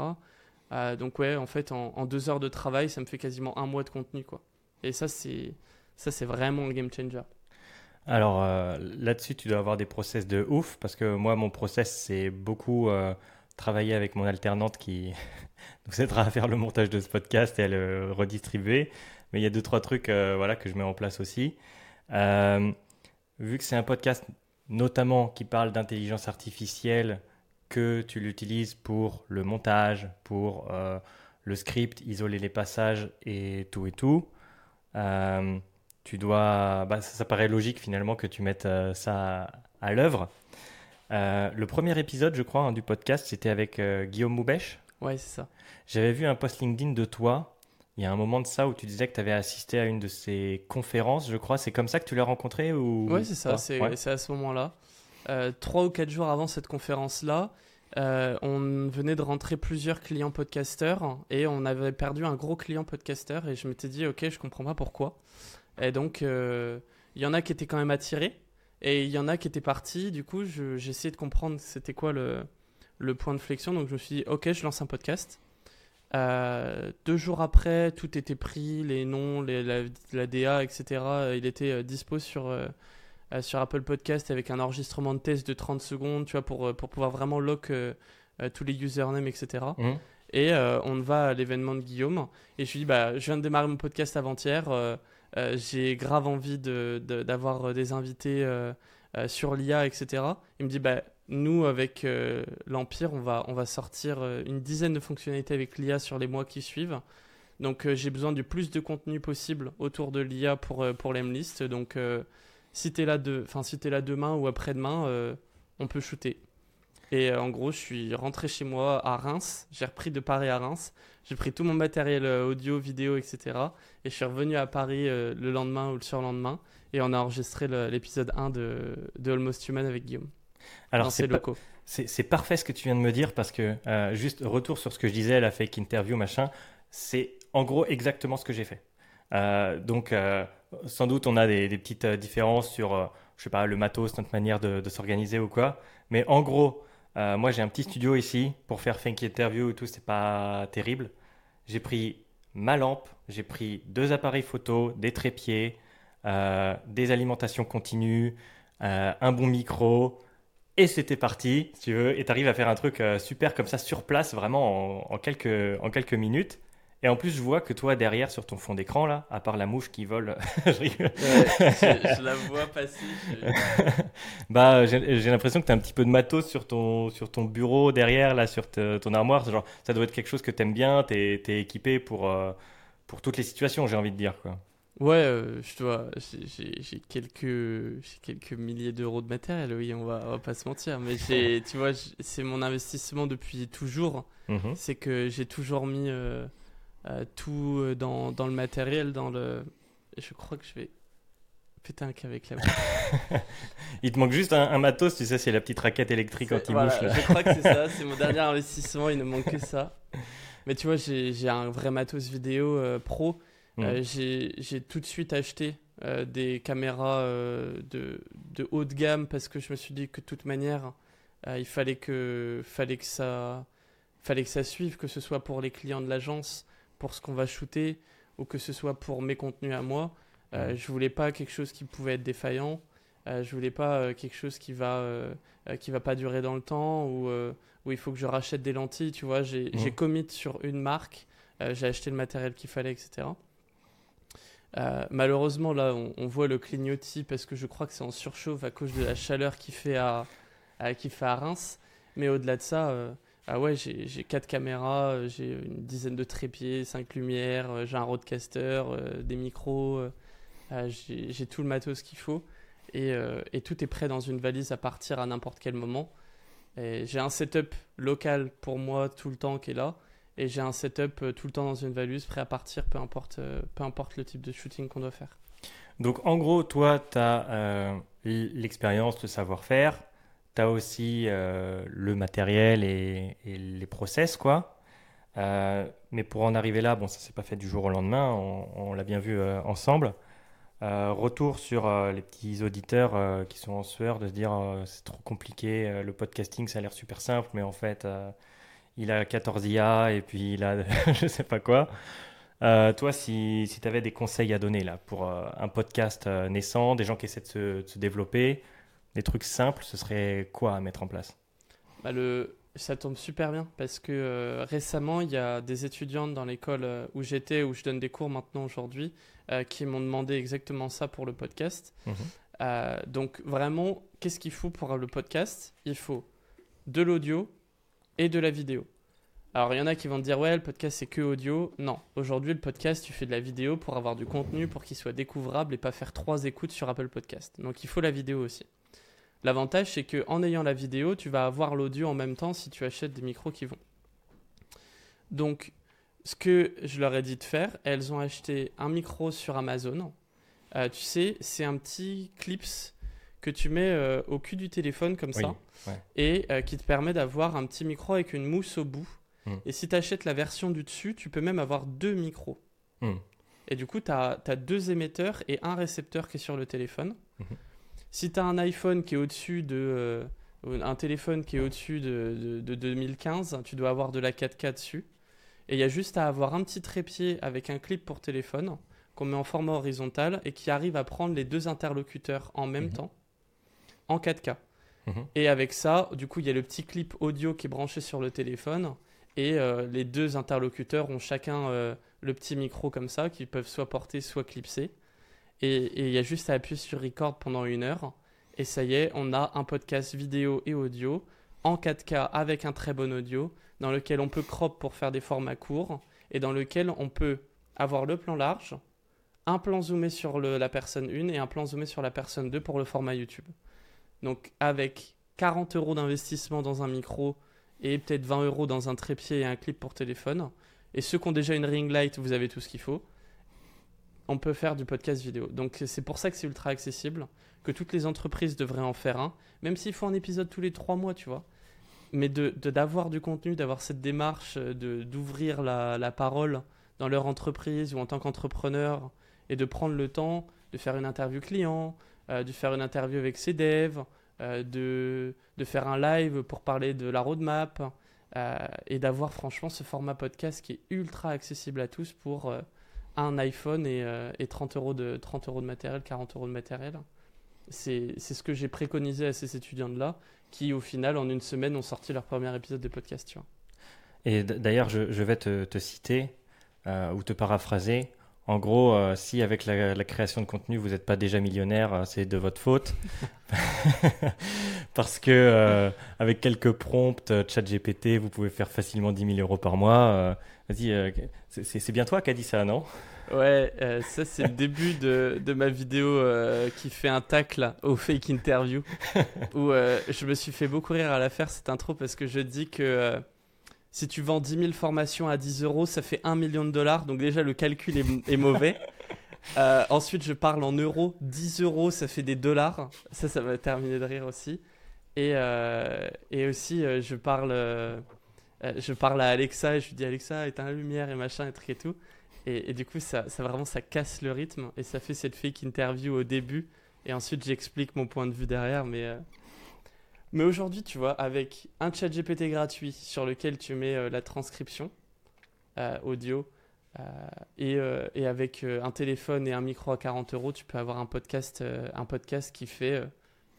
Speaker 1: donc ouais, en fait, en, deux heures de travail, ça me fait quasiment un mois de contenu, quoi. Et ça, c'est vraiment un game changer.
Speaker 2: Alors euh, là-dessus, tu dois avoir des process de ouf parce que moi, mon process, c'est beaucoup euh, travailler avec mon alternante qui nous aidera à faire le montage de ce podcast et à le redistribuer. Mais il y a deux, trois trucs euh, voilà, que je mets en place aussi. vu que c'est un podcast notamment qui parle d'intelligence artificielle, que tu l'utilises pour le montage, pour le script, isoler les passages et tout et tout tu dois. Bah, ça, paraît logique finalement que tu mettes euh, ça à, l'œuvre. Euh, le premier épisode, je crois, hein, du podcast, c'était avec euh, Guillaume Moubèche.
Speaker 1: Ouais, c'est ça.
Speaker 2: J'avais vu un post LinkedIn de toi. Il y a un moment de ça où tu disais que tu avais assisté à une de ses conférences, je crois. C'est comme ça que tu l'as rencontré ou
Speaker 1: Ouais, c'est ça. C'est à ce moment-là. trois ou quatre jours avant cette conférence-là, on venait de rentrer plusieurs clients podcasteurs et on avait perdu un gros client podcasteur et je m'étais dit, ok, je comprends pas pourquoi. Et donc, euh, il y en a qui étaient quand même attirés et il y en a qui étaient partis. Du coup, j'ai essayé de comprendre c'était quoi le, le, point de flexion. Donc, je me suis dit, ok, je lance un podcast. Euh, deux jours après, tout était pris, les noms, les, la, DA, etc. Il était euh, dispo sur, sur Apple Podcast avec un enregistrement de test de 30 secondes, tu vois, pour, pour pouvoir vraiment lock tous les usernames, etc. Mmh. Et on va à l'événement de Guillaume. Et je lui dis, bah, je viens de démarrer mon podcast avant-hier. Euh, j'ai grave envie d'avoir de, des invités euh, euh, sur l'IA, etc. Il me dit, bah, nous, avec l'Empire, on va, sortir une dizaine de fonctionnalités avec l'IA sur les mois qui suivent. Donc j'ai besoin du plus de contenu possible autour de l'IA pour, pour l'Emlist. Donc si tu es, là si là demain ou après-demain, on peut shooter. Et en gros, je suis rentré chez moi à Reims. J'ai repris de Paris à Reims. J'ai pris tout mon matériel euh, audio, vidéo, etc. Et je suis revenu à Paris euh, le lendemain ou le surlendemain. Et on a enregistré l'épisode 1 de, de, Almost Human avec Guillaume.
Speaker 2: Alors c'est
Speaker 1: locaux.
Speaker 2: Parfait ce que tu viens de me dire parce que, euh, juste retour sur ce que je disais, la fake interview, machin, c'est en gros exactement ce que j'ai fait. Euh, donc, euh, sans doute, on a des, des petites différences sur, je sais pas, le matos, notre manière de, de s'organiser ou quoi. Mais en gros, moi j'ai un petit studio ici pour faire fake interview et tout, c'est pas terrible. J'ai pris ma lampe, j'ai pris deux appareils photo, des trépieds, des alimentations continues, un bon micro. Et c'était parti, si tu veux, et tu arrives à faire un truc euh, super comme ça sur place, vraiment en, en quelques, en quelques minutes. Et en plus, je vois que toi, derrière, sur ton fond d'écran, là, à part la mouche qui vole, je rigole.
Speaker 1: Ouais, je, je la vois passer. je-
Speaker 2: bah, j'ai j'ai l'impression que tu as un petit peu de matos sur ton, sur ton bureau, derrière, là, sur te- ton armoire. Genre, ça doit être quelque chose que tu aimes bien, tu es, équipé pour, euh, pour toutes les situations, j'ai envie de dire. Quoi.
Speaker 1: Ouais, euh, je dois. j'ai- quelques, quelques milliers d'euros de matériel, oui, on va, on va pas se mentir. Mais tu vois, c'est mon investissement depuis toujours.
Speaker 2: Mhm.
Speaker 1: C'est que j'ai toujours mis euh, euh, tout euh, dans, dans le matériel, dans le. Je crois que je vais péter un avec la
Speaker 2: Il te manque juste un, un matos, tu sais, c'est la petite raquette électrique anti-mouche.
Speaker 1: voilà,
Speaker 2: là.
Speaker 1: je crois que c'est ça, c'est mon dernier investissement, il ne manque que ça. Mais tu vois, j'ai un vrai matos vidéo pro.
Speaker 2: Mhm.
Speaker 1: Euh, j'ai tout de suite acheté euh, des caméras euh, de, de haut de gamme parce que je me suis dit que de toute manière, il fallait que, fallait, que ça, fallait que ça suive, que ce soit pour les clients de l'agence, pour ce qu'on va shooter, ou que ce soit pour mes contenus à moi.
Speaker 2: Mhm.
Speaker 1: Je voulais pas quelque chose qui pouvait être défaillant. Je voulais pas quelque chose qui va, qui va pas durer dans le temps ou où il faut que je rachète des lentilles. Tu vois, j'ai j'ai commit sur une marque, j'ai acheté le matériel qu'il fallait, etc. Euh, malheureusement, là, on, voit le clignotis parce que je crois que c'est en surchauffe à cause de la chaleur qu'il fait à, qu'il fait à Reims. Mais au-delà de ça, euh, ah ouais, j'ai quatre caméras, euh, j'ai une dizaine de trépieds, cinq lumières, j'ai un roadcaster, des micros, euh, j'ai tout le matos qu'il faut. Et, tout est prêt dans une valise à partir à n'importe quel moment. J'ai un setup local pour moi tout le temps qui est là. Et j'ai un setup euh, tout le temps dans une valise prêt à partir, peu importe, euh, peu importe le type de shooting qu'on doit faire.
Speaker 2: Donc, en gros, toi, tu as l'expérience, le savoir-faire, tu as aussi euh, le matériel et, les process, quoi. Euh, mais pour en arriver là, bon, ça s'est pas fait du jour au lendemain, on, on l'a bien vu euh, ensemble. Euh, retour sur euh, les petits auditeurs euh, qui sont en sueur de se dire euh, c'est trop compliqué, euh, le podcasting ça a l'air super simple, mais en fait euh, il a 14 IA et puis il a je sais pas quoi. Euh, toi, si, si tu avais des conseils à donner là pour euh, un podcast euh, naissant, des gens qui essaient de se, de se développer, des trucs simples, ce serait quoi à mettre en place?
Speaker 1: Bah, le... Ça tombe super bien parce que récemment, il y a des étudiantes dans l'école où j'étais, où je donne des cours maintenant aujourd'hui, qui m'ont demandé exactement ça pour le podcast. Euh, donc vraiment, qu'est-ce qu'il faut pour le podcast? Il faut de l'audio et de la vidéo. Alors il y en a qui vont te dire ouais le podcast c'est que audio. Non, aujourd'hui le podcast tu fais de la vidéo pour avoir du contenu, pour qu'il soit découvrable et pas faire trois écoutes sur Apple Podcast. Donc il faut la vidéo aussi. L'avantage c'est que en ayant la vidéo tu vas avoir l'audio en même temps si tu achètes des micros qui vont. Donc ce que je leur ai dit de faire, elles ont acheté un micro sur Amazon. Euh, tu sais, c'est un petit clips que tu mets euh, au cul du téléphone comme
Speaker 2: Oui,
Speaker 1: ça
Speaker 2: ouais.
Speaker 1: et euh, qui te permet d'avoir un petit micro avec une mousse au bout.
Speaker 2: Mm.
Speaker 1: Et si tu achètes la version du dessus, tu peux même avoir deux micros.
Speaker 2: Mm.
Speaker 1: Et du coup, tu as, deux émetteurs et un récepteur qui est sur le téléphone.
Speaker 2: Mhm.
Speaker 1: Si tu as un iPhone qui est au-dessus de. euh, un téléphone qui est au-dessus de, de- de 2015, tu dois avoir de la 4K dessus. Et il y a juste à avoir un petit trépied avec un clip pour téléphone qu'on met en format horizontal et qui arrive à prendre les deux interlocuteurs en même
Speaker 2: Mhm.
Speaker 1: temps en 4K.
Speaker 2: Mhm.
Speaker 1: Et avec ça, du coup, il y a le petit clip audio qui est branché sur le téléphone. Et euh, les deux interlocuteurs ont chacun euh, le petit micro comme ça, qui peuvent soit porter, soit clipser. Et et il y a juste à appuyer sur record pendant une heure. Et ça y est, on a un podcast vidéo et audio en 4K avec un très bon audio, dans lequel on peut crop pour faire des formats courts, et dans lequel on peut avoir le plan large, un plan zoomé sur le- la personne 1 et un plan zoomé sur la personne 2 pour le format YouTube. Donc avec 40 euros d'investissement dans un micro et peut-être 20 euros dans un trépied et un clip pour téléphone, et ceux qui ont déjà une ring light, vous avez tout ce qu'il faut. on peut faire du podcast vidéo. Donc c'est pour ça que c'est ultra accessible, que toutes les entreprises devraient en faire un, même s'il faut un épisode tous les trois mois, tu vois. Mais de d'avoir du contenu, d'avoir cette démarche de d'ouvrir la, la, parole dans leur entreprise ou en tant qu'entrepreneur et de prendre le temps de faire une interview client, euh, de faire une interview avec ses devs, euh, de, de, faire un live pour parler de la roadmap euh, et d'avoir franchement ce format podcast qui est ultra accessible à tous pour un iPhone et, et 30, euros de, 30 euros de matériel, 40 euros de matériel. C'est ce que j'ai préconisé à ces étudiants-là qui, au final, en une semaine, ont sorti leur premier épisode de podcast.
Speaker 2: Et d'ailleurs, je, vais te citer ou te paraphraser. En gros, euh, si avec la, création de contenu, vous n'êtes pas déjà millionnaire, euh, c'est de votre faute. Parce que euh, avec quelques prompts ChatGPT, vous pouvez faire facilement 10 000 euros par mois. Vas-y, c'est bien toi qui as dit ça, non?
Speaker 1: Ouais, ça c'est le début de, de ma vidéo qui fait un tacle au fake interview. où je me suis fait beaucoup rire à la faire cette intro parce que je dis que si tu vends 10 000 formations à 10 euros, ça fait 1 million de dollars. Donc déjà, le calcul est, mauvais. Euh, ensuite, je parle en euros. 10 euros, ça fait des dollars. Ça, ça va terminer de rire aussi. Et, euh, et aussi, euh, je, parle, je parle à Alexa et je lui dis Alexa, éteins la lumière et machin et truc et tout. Et, et du coup, ça, ça, vraiment, ça casse le rythme. Et ça fait cette fake interview au début. Et ensuite, j'explique mon point de vue derrière. Mais mais aujourd'hui, tu vois, avec un chat GPT gratuit sur lequel tu mets euh, la transcription euh, audio euh, et, et, avec un téléphone et un micro à 40 euros, tu peux avoir un podcast, un podcast qui fait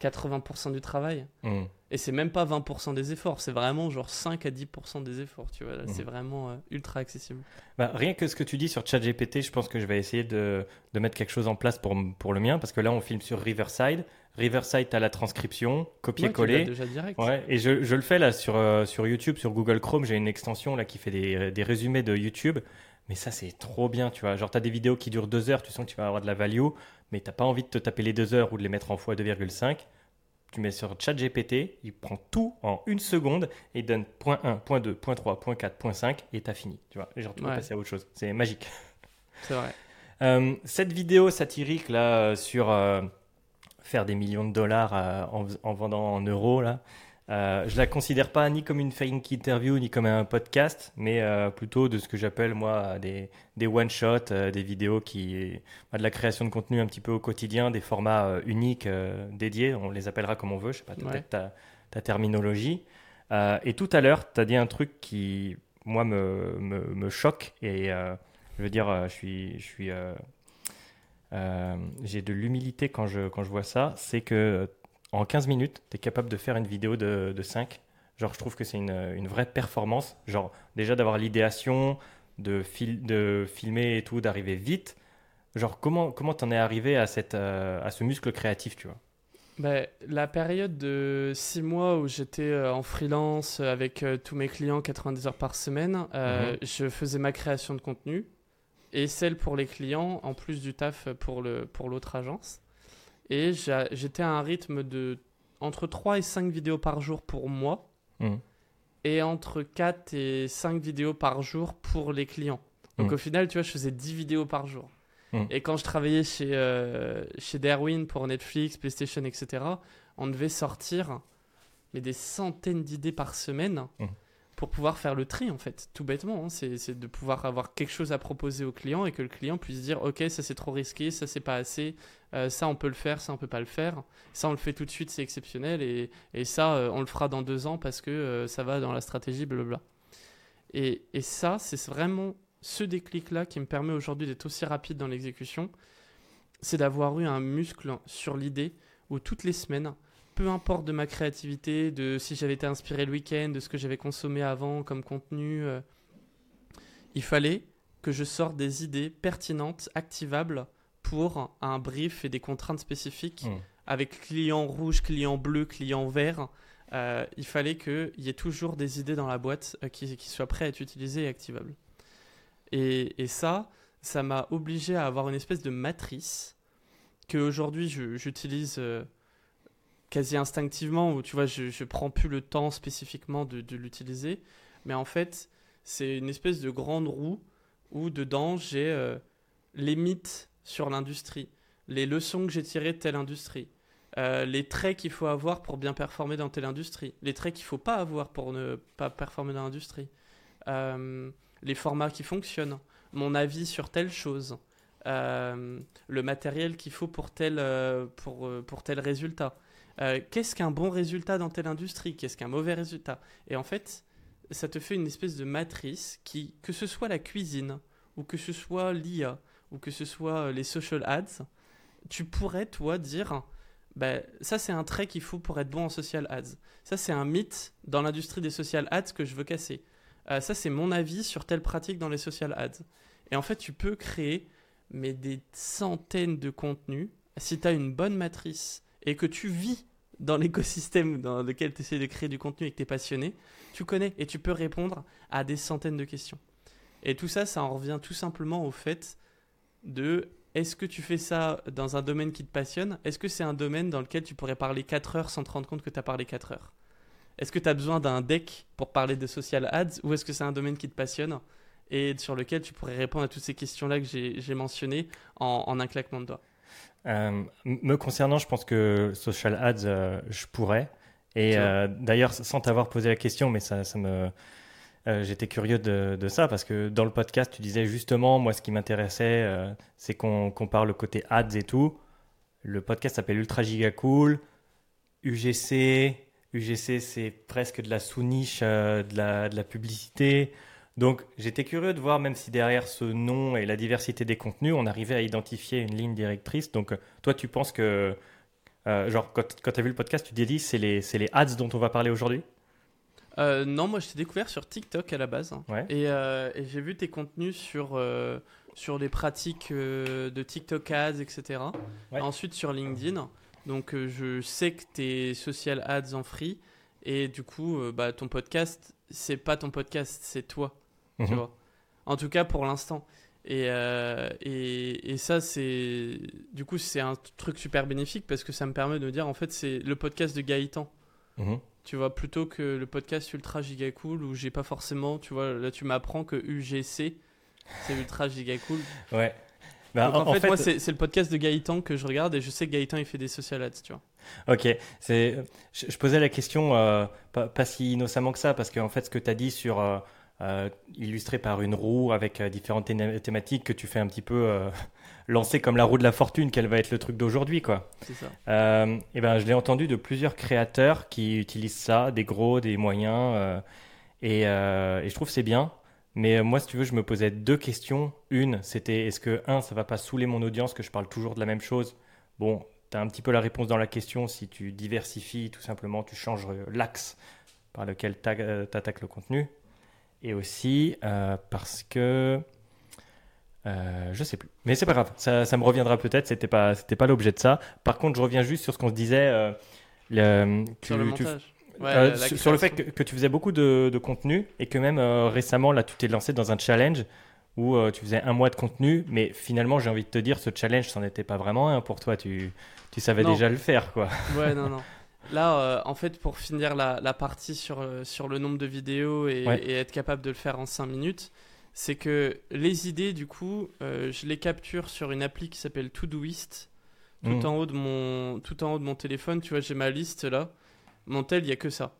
Speaker 1: 80% du travail. Mmh. Et c'est même pas 20% des efforts, c'est vraiment genre 5 à 10% des efforts, tu vois. Mmh. C'est vraiment ultra accessible.
Speaker 2: Bah, rien que ce que tu dis sur ChatGPT, je pense que je vais essayer de, de, mettre quelque chose en place pour, pour le mien, parce que là, on filme sur Riverside. Riverside, à la transcription, copier-coller.
Speaker 1: déjà direct.
Speaker 2: Ouais, et je, je, le fais là sur, euh, sur YouTube, sur Google Chrome. J'ai une extension là qui fait des, des résumés de YouTube. Mais ça, c'est trop bien, tu vois. Genre, tu as des vidéos qui durent deux heures, tu sens que tu vas avoir de la value, mais tu pas envie de te taper les deux heures ou de les mettre en x2,5. Tu mets sur ChatGPT, il prend tout en une seconde et il donne point 1, point 2, point 3, point 4, point 5 et t'as fini. Tu vois, genre, tu peux passer à autre chose. C'est magique.
Speaker 1: C'est vrai.
Speaker 2: Euh, cette vidéo satirique là sur. Euh, faire des millions de dollars euh, en, vendant en euros là. Euh, je la considère pas ni comme une fake interview ni comme un podcast, mais euh, plutôt de ce que j'appelle moi des, des one shot, euh, des vidéos qui, de la création de contenu un petit peu au quotidien, des formats uniques dédiés. On les appellera comme on veut. Je sais pas peut-être ta, ta, terminologie. et tout à l'heure, tu as dit un truc qui moi me, me, me choque et je veux dire, je suis, je suis euh, j'ai de l'humilité quand je, quand je vois ça, c'est que en 15 minutes, tu es capable de faire une vidéo de, de 5. Genre, je trouve que c'est une, une, vraie performance. Genre, déjà d'avoir l'idéation, de, fil, de filmer et tout, d'arriver vite. Genre, comment comment t'en es arrivé à, cette, euh, à ce muscle créatif, tu vois?
Speaker 1: Bah, la période de 6 mois où j'étais euh, en freelance avec tous mes clients 90 heures par semaine, mhm. je faisais ma création de contenu et celle pour les clients, en plus du taf pour l'autre pour agence. Et j'étais à un rythme de entre 3 et 5 vidéos par jour pour moi, mmh. et entre 4 et 5 vidéos par jour pour les clients. Donc mmh. au final, tu vois, je faisais 10 vidéos par jour. Mmh. Et quand je travaillais chez, euh, chez Darwin pour Netflix, PlayStation, etc., on devait sortir mais des centaines d'idées par semaine pour pouvoir faire le tri en fait, tout bêtement. Hein. c'est de pouvoir avoir quelque chose à proposer au client et que le client puisse dire ok ça c'est trop risqué, ça c'est pas assez, euh, ça on peut le faire, ça on peut pas le faire, ça on le fait tout de suite c'est exceptionnel et, et ça euh, on le fera dans deux ans parce que euh, ça va dans la stratégie blabla. Et, et ça c'est vraiment ce déclic là qui me permet aujourd'hui d'être aussi rapide dans l'exécution, c'est d'avoir eu un muscle sur l'idée où toutes les semaines peu importe de ma créativité, de si j'avais été inspiré le week-end, de ce que j'avais consommé avant comme contenu, euh, il fallait que je sorte des idées pertinentes, activables pour un brief et des contraintes spécifiques mmh. avec client rouge, client bleu, client vert. Euh, il fallait qu'il y ait toujours des idées dans la boîte euh, qui, soient prêtes à être utilisées et activables. Et, ça, ça m'a obligé à avoir une espèce de matrice que aujourd'hui j'utilise quasi instinctivement où tu vois je, je prends plus le temps spécifiquement de, l'utiliser mais en fait c'est une espèce de grande roue où dedans j'ai euh, les mythes sur l'industrie, les leçons que j'ai tirées de telle industrie, euh, les traits qu'il faut avoir pour bien performer dans telle industrie, les traits qu'il faut pas avoir pour ne pas performer dans l'industrie, euh, les formats qui fonctionnent, mon avis sur telle chose, le matériel qu'il faut pour tel, pour, pour tel résultat. Qu'est-ce qu'un bon résultat dans telle industrie? Qu'est-ce qu'un mauvais résultat? Et en fait, ça te fait une espèce de matrice qui, que ce soit la cuisine, ou que ce soit l'IA, ou que ce soit les social ads, tu pourrais, toi, dire bah, ça c'est un trait qu'il faut pour être bon en social ads. Ça c'est un mythe dans l'industrie des social ads que je veux casser. Euh, ça c'est mon avis sur telle pratique dans les social ads. Et en fait tu peux créer mais des centaines de contenus si tu as une bonne matrice et que tu vis dans l'écosystème dans lequel tu essaies de créer du contenu et que tu es passionné, tu connais et tu peux répondre à des centaines de questions. Et tout ça, ça en revient tout simplement au fait de est-ce que tu fais ça dans un domaine qui te passionne? Est-ce que c'est un domaine dans lequel tu pourrais parler 4 heures sans te rendre compte que tu as parlé 4 heures? Est-ce que tu as besoin d'un deck pour parler de social ads ou est-ce que c'est un domaine qui te passionne et sur lequel tu pourrais répondre à toutes ces questions-là que j'ai mentionnées en, un claquement de doigts?
Speaker 2: Euh, Me concernant, je pense que social ads, euh, je pourrais. Et euh, d'ailleurs, sans t'avoir posé la question, mais ça, ça me j'étais curieux de, ça parce que dans le podcast, tu disais justement, moi, ce qui m'intéressait, c'est qu'on parle le côté ads et tout. Le podcast s'appelle Ultra Giga Cool. UGC, UGC, c'est presque de la sous-niche de la publicité. Donc, j'étais curieux de voir, même si derrière ce nom et la diversité des contenus, on arrivait à identifier une ligne directrice. Donc, toi, tu penses que, genre, quand, quand tu as vu le podcast, tu t'es dit, c'est les, les ads dont on va parler aujourd'hui?
Speaker 1: Euh, non, moi je t'ai découvert sur TikTok à la base. Hein. Euh, et, j'ai vu tes contenus sur, euh, sur les pratiques de TikTok ads, etc. Ensuite sur LinkedIn. Donc je sais que tu es social ads en free. Et du coup, bah, ton podcast, c'est pas ton podcast, c'est toi. Tu mhm. vois. En tout cas pour l'instant. Et, et, et, ça, c'est. Du coup, c'est un truc super bénéfique parce que ça me permet de me dire, en fait, c'est le podcast de Gaëtan. Mhm tu vois, plutôt que le podcast Ultra Giga Cool où j'ai pas forcément, tu vois, là tu m'apprends que UGC c'est Ultra Giga Cool.
Speaker 2: Ouais.
Speaker 1: Bah, en, fait, moi c'est le podcast de Gaëtan que je regarde et je sais que Gaëtan il fait des social ads, tu vois.
Speaker 2: Ok, c'est, je, posais la question euh, pas, si innocemment que ça parce qu'en fait ce que tu as dit sur euh, euh, illustré par une roue avec différentes thématiques que tu fais un petit peu lancé comme la roue de la fortune, qu'elle va être le truc d'aujourd'hui, quoi.
Speaker 1: C'est ça.
Speaker 2: Euh, et ben, je l'ai entendu de plusieurs créateurs qui utilisent ça, des gros, des moyens, euh, et, euh, et, je trouve c'est bien. Mais moi, si tu veux, je me posais deux questions. Une, c'était est-ce que, un, ça va pas saouler mon audience que je parle toujours de la même chose? Bon, tu as un petit peu la réponse dans la question. Si tu diversifies, tout simplement, tu changes l'axe par lequel tu attaques le contenu. Et aussi parce que euh, je sais plus. Mais c'est pas grave, ça, ça me reviendra peut-être, c'était pas, c'était pas l'objet de ça. Par contre, je reviens juste sur ce qu'on se disait. Euh,
Speaker 1: le, sur le montage.
Speaker 2: Euh, sur, le fait que, tu faisais beaucoup de, de contenu et que même récemment, là, tu t'es lancé dans un challenge où tu faisais un mois de contenu, mais finalement, j'ai envie de te dire, ce challenge, ça n'était pas vraiment un pour toi. Tu, tu savais déjà le faire, quoi.
Speaker 1: Ouais, non, non. Là, en fait, pour finir la, la partie sur, sur le nombre de vidéos et, et, être capable de le faire en 5 minutes, c'est que les idées, du coup, euh, je les capture sur une appli qui s'appelle Todoist. Tout, mmh. en haut de mon, tout en haut de mon téléphone, tu vois, j'ai ma liste là. Mon tel, il n'y a que ça.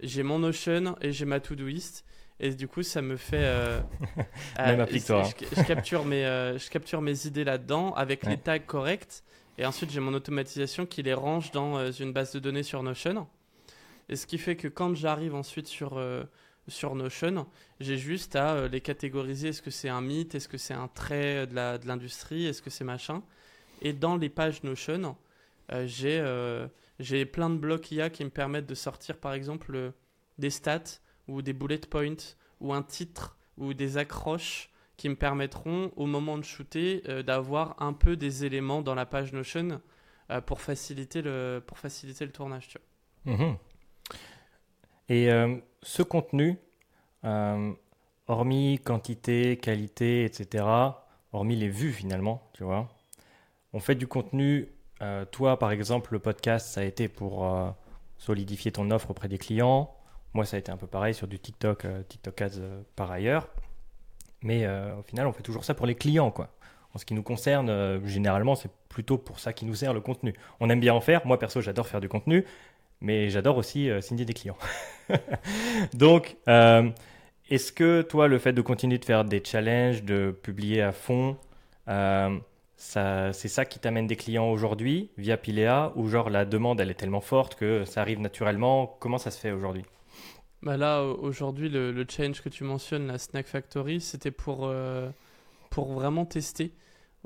Speaker 1: J'ai mon Notion et j'ai ma Todoist. Et du coup, ça me fait. Euh,
Speaker 2: Même appli toi.
Speaker 1: Hein. Je, capture mes, euh, je capture mes idées là-dedans avec les tags corrects. Et ensuite, j'ai mon automatisation qui les range dans une base de données sur Notion. Et ce qui fait que quand j'arrive ensuite sur sur Notion. J'ai juste à euh, les catégoriser. Est-ce que c'est un mythe? Est-ce que c'est un trait de l'industrie? Est-ce que c'est machin? Et dans les pages Notion, euh, euh, j'ai plein de blocs IA qui me permettent de sortir par exemple des stats ou des bullet points ou un titre ou des accroches qui me permettront au moment de shooter d'avoir un peu des éléments dans la page Notion pour, faciliter le, pour faciliter le tournage.
Speaker 2: Mmh et euh, ce contenu, euh, hormis quantité, qualité, etc., hormis les vues finalement, tu vois, on fait du contenu. Euh, toi, par exemple, le podcast, ça a été pour solidifier ton offre auprès des clients. Moi, ça a été un peu pareil sur du TikTok, TikTok Ads par ailleurs. Mais au final, on fait toujours ça pour les clients, quoi. En ce qui nous concerne, euh, généralement, c'est plutôt pour ça qui nous sert le contenu. On aime bien en faire. Moi, perso, j'adore faire du contenu, mais j'adore aussi euh, signer des clients. Donc, euh, est-ce que toi, le fait de continuer de faire des challenges, de publier à fond, c'est ça qui t'amène des clients aujourd'hui via Pilea ou genre la demande elle est tellement forte que ça arrive naturellement? Comment ça se fait aujourd'hui?
Speaker 1: Bah là, aujourd'hui, le, le, change que tu mentionnes, la Snack Factory, c'était pour, pour vraiment tester.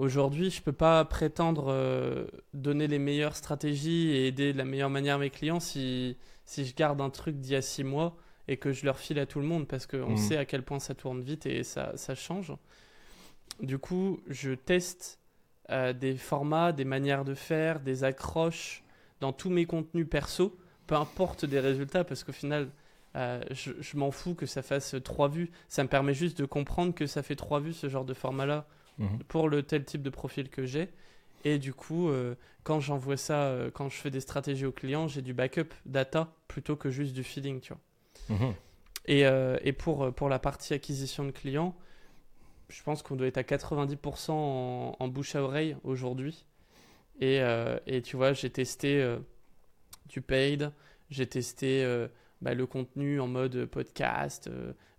Speaker 1: Aujourd'hui, je ne peux pas prétendre euh, donner les meilleures stratégies et aider de la meilleure manière mes clients si, si je garde un truc d'il y a six mois et que je leur file à tout le monde parce qu'on mmh. sait à quel point ça tourne vite et ça, ça change. Du coup, je teste euh, des formats, des manières de faire, des accroches dans tous mes contenus perso, peu importe des résultats parce qu'au final, euh, je, je m'en fous que ça fasse trois vues. Ça me permet juste de comprendre que ça fait trois vues ce genre de format-là Mhm. pour le tel type de profil que j'ai. Et du coup, euh, quand j'envoie ça, euh, quand je fais des stratégies aux clients, j'ai du backup data plutôt que juste du feeding, tu vois. Mhm. Et, et, pour, pour la partie acquisition de clients, je pense qu'on doit être à 90% en, bouche à oreille aujourd'hui. Et, et, tu vois, j'ai testé du paid, j'ai testé bah, le contenu en mode podcast,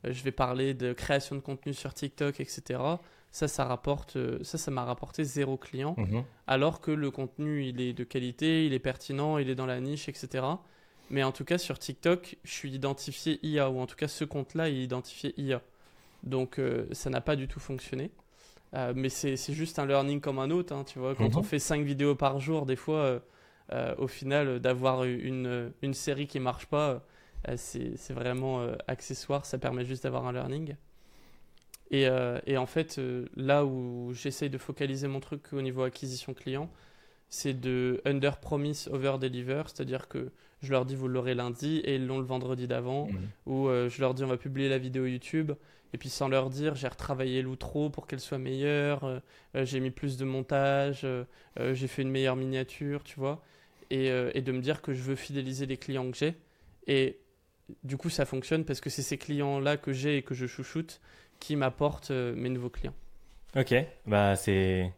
Speaker 1: je vais parler de création de contenu sur TikTok, etc ça, ça rapporte, euh, ça, ça m'a rapporté zéro client, mhm. alors que le contenu, il est de qualité, il est pertinent, il est dans la niche, etc. Mais en tout cas, sur TikTok, je suis identifié IA, ou en tout cas, ce compte-là est identifié IA. Donc, euh, ça n'a pas du tout fonctionné. Euh, mais c'est juste un learning comme un autre, hein, tu vois. Quand mhm. on fait 5 vidéos par jour, des fois, au final, d'avoir une, une, série qui marche pas, c'est vraiment accessoire, ça permet juste d'avoir un learning. Euh, et, en fait, euh, là où j'essaye de focaliser mon truc au niveau acquisition client, c'est de under promise, over deliver, c'est-à-dire que je leur dis vous l'aurez lundi et ils l'ont le vendredi d'avant, mhm. ou euh, je leur dis on va publier la vidéo YouTube, et puis sans leur dire j'ai retravaillé l'outro pour qu'elle soit meilleure, j'ai mis plus de montage, j'ai fait une meilleure miniature, tu vois, et, et, de me dire que je veux fidéliser les clients que j'ai. Et du coup, ça fonctionne parce que c'est ces clients-là que j'ai et que je chouchoute qui m'apporte euh, mes nouveaux clients.
Speaker 2: Ok, bah c'est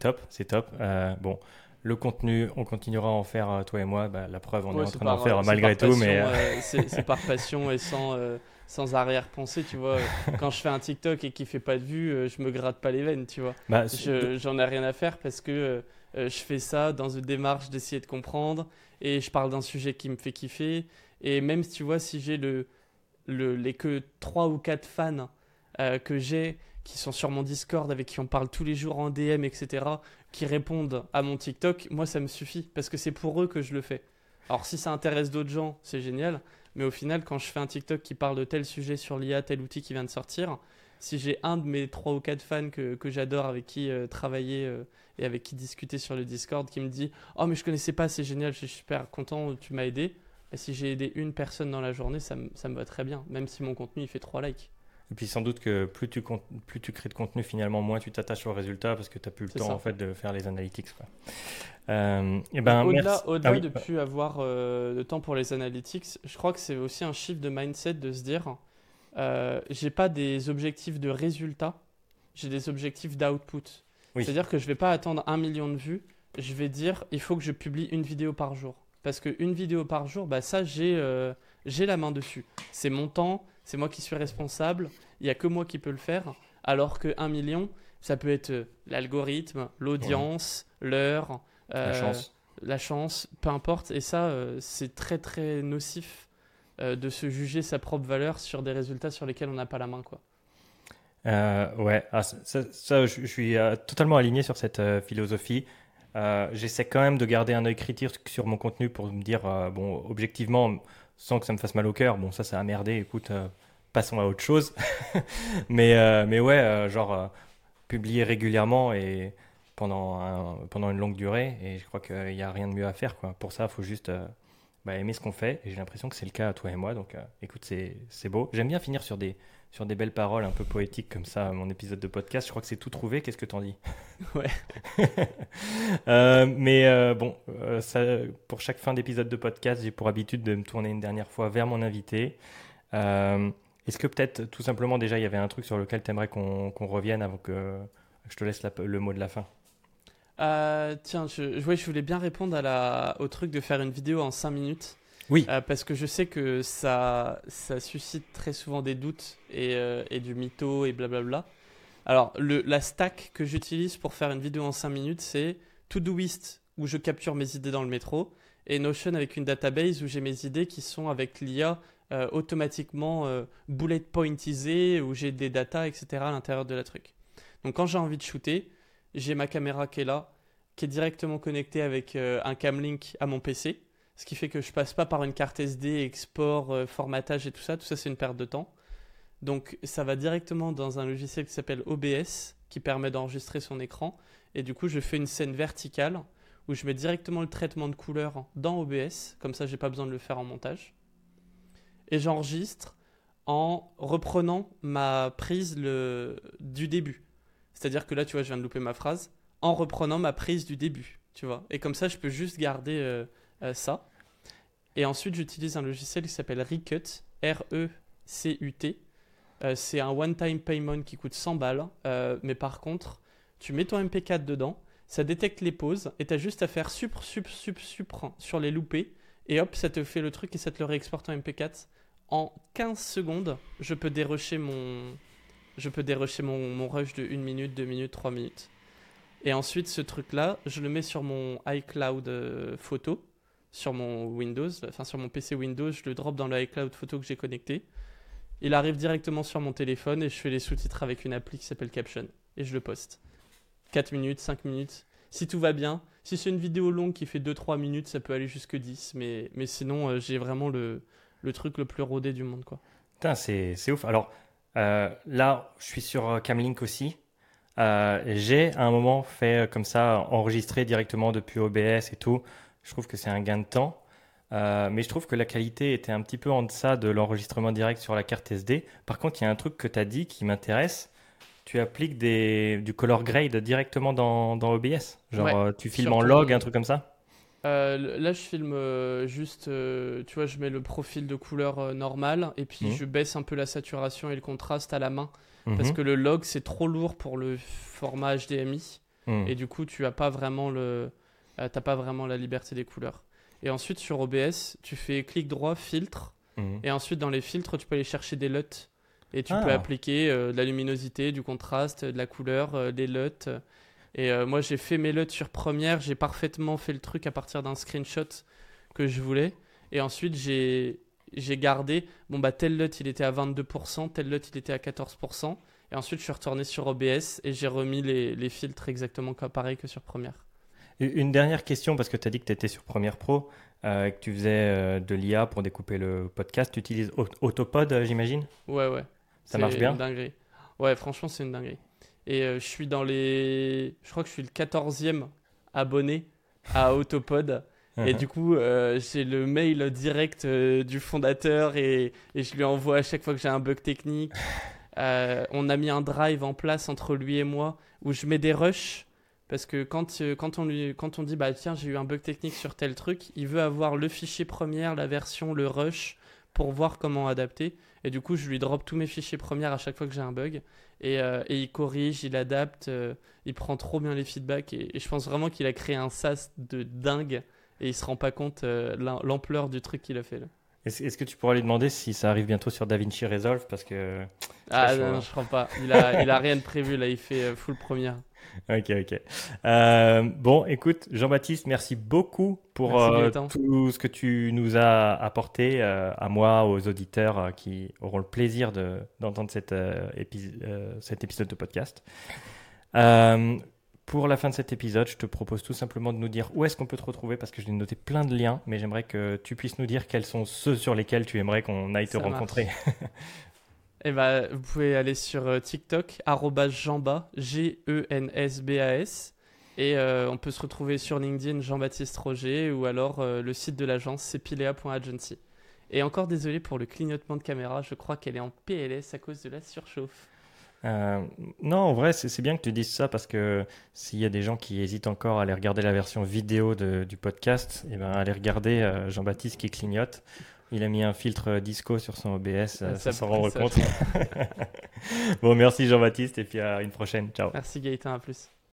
Speaker 2: top, c'est top. Euh, bon, le contenu, on continuera à en faire euh, toi et moi. Bah, la preuve, on est en train d'en faire malgré tout, mais
Speaker 1: c'est par passion et sans sans arrière-pensée, tu vois. Quand je fais un TikTok et qui fait pas de vues, je me gratte pas les veines, tu vois. Bah, J'en ai rien à faire parce que je fais ça dans une démarche d'essayer de comprendre et je parle d'un sujet qui me fait kiffer. Et même si tu vois, si j'ai le, le, les que 3 ou 4 fans euh, que j'ai, qui sont sur mon Discord, avec qui on parle tous les jours en DM, etc., qui répondent à mon TikTok, moi ça me suffit, parce que c'est pour eux que je le fais. Alors si ça intéresse d'autres gens, c'est génial, mais au final, quand je fais un TikTok qui parle de tel sujet sur l'IA, tel outil qui vient de sortir, si j'ai un de mes trois ou quatre fans que, que j'adore, avec qui euh, travailler euh, et avec qui discuter sur le Discord, qui me dit Oh, mais je connaissais pas, c'est génial, je suis super content, tu m'as aidé. Et si j'ai aidé une personne dans la journée, ça, ça me va très bien, même si mon contenu il fait trois likes.
Speaker 2: Et puis sans doute que plus tu, plus tu crées de contenu, finalement, moins tu t'attaches aux résultats parce que tu n'as plus le temps en fait, de faire les analytics.
Speaker 1: Euh, et ben, au-delà au ah de ne plus avoir euh, de temps pour les analytics, je crois que c'est aussi un shift de mindset de se dire euh, j'ai pas des objectifs de résultats, j'ai des objectifs d'output. C'est-à-dire que je vais pas attendre un million de vues, je vais dire il faut que je publie une vidéo par jour. Parce qu'une vidéo par jour, bah, ça, j'ai euh, la main dessus. C'est mon temps, c'est moi qui suis responsable, il n'y a que moi qui peux le faire, alors que 1 million, ça peut être euh, l'algorithme, l'audience, l'heure,
Speaker 2: la, chance.
Speaker 1: la chance, peu importe. Et ça, euh, c'est très très nocif de se juger sa propre valeur sur des résultats sur lesquels on n'a pas la main. quoi.
Speaker 2: ouais, ah, ça, je, suis totalement aligné sur cette philosophie. J'essaie quand même de garder un œil critique sur mon contenu pour me dire, bon, objectivement, sans que ça me fasse mal au cœur. Bon, ça, ça a merdé. Écoute, euh, passons à autre chose. mais, euh, mais ouais, euh, genre, publier régulièrement et pendant, pendant une longue durée. Et je crois qu'il n'y a rien de mieux à faire. Quoi. Pour ça, il faut juste bah, aimer ce qu'on fait. Et j'ai l'impression que c'est le cas à toi et moi. Donc, écoute, c'est beau. J'aime bien finir sur des, sur des belles paroles un peu poétiques comme ça, mon épisode de podcast. Je crois que c'est tout trouvé. Qu'est-ce que t'en dis?
Speaker 1: Ouais.
Speaker 2: Euh, mais euh, bon, euh, ça, pour chaque fin d'épisode de podcast, j'ai pour habitude de me tourner une dernière fois vers mon invité. Est-ce que peut-être tout simplement déjà il y avait un truc sur lequel tu aimerais qu'on revienne avant que, Je te laisse le mot de la fin?
Speaker 1: Tiens, je, je voulais bien répondre à la, au truc de faire une vidéo en 5 minutes.
Speaker 2: Oui.
Speaker 1: Euh, parce que je sais que ça, ça suscite très souvent des doutes et, euh, et du mytho et blablabla. Alors, le, la stack que j'utilise pour faire une vidéo en 5 minutes, c'est Todoist, où je capture mes idées dans le métro, et Notion avec une database où j'ai mes idées qui sont avec l'IA euh, automatiquement bullet pointisées, où j'ai des datas, etc. à l'intérieur de la truc. Donc, quand j'ai envie de shooter, j'ai ma caméra qui est là, qui est directement connectée avec un camlink à mon PC ce qui fait que je passe pas par une carte SD, export, euh, formatage et tout ça. Tout ça, c'est une perte de temps. Donc, ça va directement dans un logiciel qui s'appelle OBS, qui permet d'enregistrer son écran. Et du coup, je fais une scène verticale où je mets directement le traitement de couleur dans OBS. Comme ça, j'ai pas besoin de le faire en montage. Et j'enregistre en reprenant ma prise du début. C'est-à-dire que là, tu vois, je viens de louper ma phrase. En reprenant ma prise du début, tu vois. Et comme ça, je peux juste garder euh, euh, ça. Et ensuite, j'utilise un logiciel qui s'appelle Recut, R-E-C-U-T. Euh, c'est un one-time payment qui coûte 100 balles. Euh, mais par contre, tu mets ton MP4 dedans, ça détecte les pauses, et tu as juste à faire sup, sup, sup, sup sur les loupés. Et hop, ça te fait le truc et ça te le réexporte en MP4. En 15 secondes, je peux dérocher mon, je peux mon, mon rush de 1 minute, 2 minutes, 3 minutes. Et ensuite, ce truc-là, je le mets sur mon iCloud photo sur mon Windows, enfin sur mon PC Windows, je le drop dans le photo que j'ai connecté. Il arrive directement sur mon téléphone et je fais les sous-titres avec une appli qui s'appelle Caption et je le poste. 4 minutes, 5 minutes. Si tout va bien, si c'est une vidéo longue qui fait 2-3 minutes, ça peut aller jusque 10, mais, mais sinon euh, j'ai vraiment le, le, truc le plus rodé du monde. quoi.
Speaker 2: Putain, c'est, c'est ouf. Alors euh, là, je suis sur euh, Camlink aussi. j'ai à un moment fait comme ça, enregistré directement depuis OBS et tout. Je trouve que c'est un gain de temps. Euh, mais je trouve que la qualité était un petit peu en deçà de l'enregistrement direct sur la carte SD. Par contre, il y a un truc que tu as dit qui m'intéresse. Tu appliques des, du color grade directement dans, dans OBS. Genre, euh, tu filmes en log, un truc comme ça
Speaker 1: euh, Là, je filme juste, tu vois, je mets le profil de couleur normal et puis mhm. je baisse un peu la saturation et le contraste à la main. Parce mhm. que le log, c'est trop lourd pour le format HDMI. Mhm. Et du coup, tu n'as pas vraiment le euh, t'as pas vraiment la liberté des couleurs. Et ensuite, sur OBS, tu fais clic droit, filtre. Mhm. Et ensuite, dans les filtres, tu peux aller chercher des LUT. Et tu peux ah. appliquer euh, de la luminosité, du contraste, de la couleur, euh, des LUT. Et moi, j'ai fait mes LUT sur Premiere. J'ai parfaitement fait le truc à partir d'un screenshot que je voulais. Et ensuite, j'ai gardé, bon bah tel LUT il était à 22%, tel LUT il était à 14%, et ensuite je suis retourné sur OBS et j'ai remis les, les filtres exactement pareil que sur Premiere.
Speaker 2: Une dernière question, parce que tu as dit que tu étais sur Premiere Pro, euh, que tu faisais euh, de l'IA pour découper le podcast. Tu utilises Autopod, euh, j'imagine?
Speaker 1: Ouais, ouais.
Speaker 2: Ça marche bien?
Speaker 1: une dinguerie. Ouais, franchement, c'est une dinguerie. Et je suis dans les. Je crois que je suis le 14e abonné à Autopod. Et du coup, j'ai le mail direct du fondateur et, et, je lui envoie à chaque fois que j'ai un bug technique. on a mis un drive en place entre lui et moi où je mets des rushs parce que quand, euh, quand, on, lui, quand on dit, bah tiens, j'ai eu un bug technique sur tel truc, il veut avoir le fichier première, la version, le rush, pour voir comment adapter. Et du coup, je lui drop tous mes fichiers premières à chaque fois que j'ai un bug. Et, euh, et, il corrige, il adapte, euh, il prend trop bien les feedbacks. Et, je pense vraiment qu'il a créé un SaaS de dingue. Et il se rend pas compte l'ampleur du truc qu'il a fait là.
Speaker 2: Est-ce que tu pourrais lui demander si ça arrive bientôt sur DaVinci Resolve? Parce que.
Speaker 1: Ah non, je crois pas. Il a, il a rien de prévu là, il fait full première.
Speaker 2: Ok, ok. Euh, bon, écoute, Jean-Baptiste, merci beaucoup pour euh, tout ce que tu nous as apporté euh, à moi, aux auditeurs qui auront le plaisir d'entendre cet, cet, épisode de podcast. pour la fin de cet épisode, je te propose tout simplement de nous dire où est-ce qu'on peut te retrouver parce que j'ai noté plein de liens, mais j'aimerais que tu puisses nous dire quels sont ceux sur lesquels tu aimerais qu'on aille te rencontrer.
Speaker 1: Eh ben, vous pouvez aller sur euh, TikTok, jamba, G-E-N-S-B-A-S. Et euh, on peut se retrouver sur LinkedIn, Jean-Baptiste Roger, ou alors euh, le site de l'agence, c'est pilea.agency. Et encore désolé pour le clignotement de caméra, je crois qu'elle est en PLS à cause de la surchauffe.
Speaker 2: non, en vrai, c'est bien que tu dises ça parce que s'il y a des gens qui hésitent encore à aller regarder la version vidéo du podcast, eh ben, allez regarder Jean-Baptiste qui clignote. Il a mis un filtre disco sur son OBS, euh,
Speaker 1: ça
Speaker 2: ça s'en
Speaker 1: pourrait
Speaker 2: rendre compte. bon, merci Jean-Baptiste et puis à une prochaine. Ciao.
Speaker 1: Merci Gaëtan, à plus.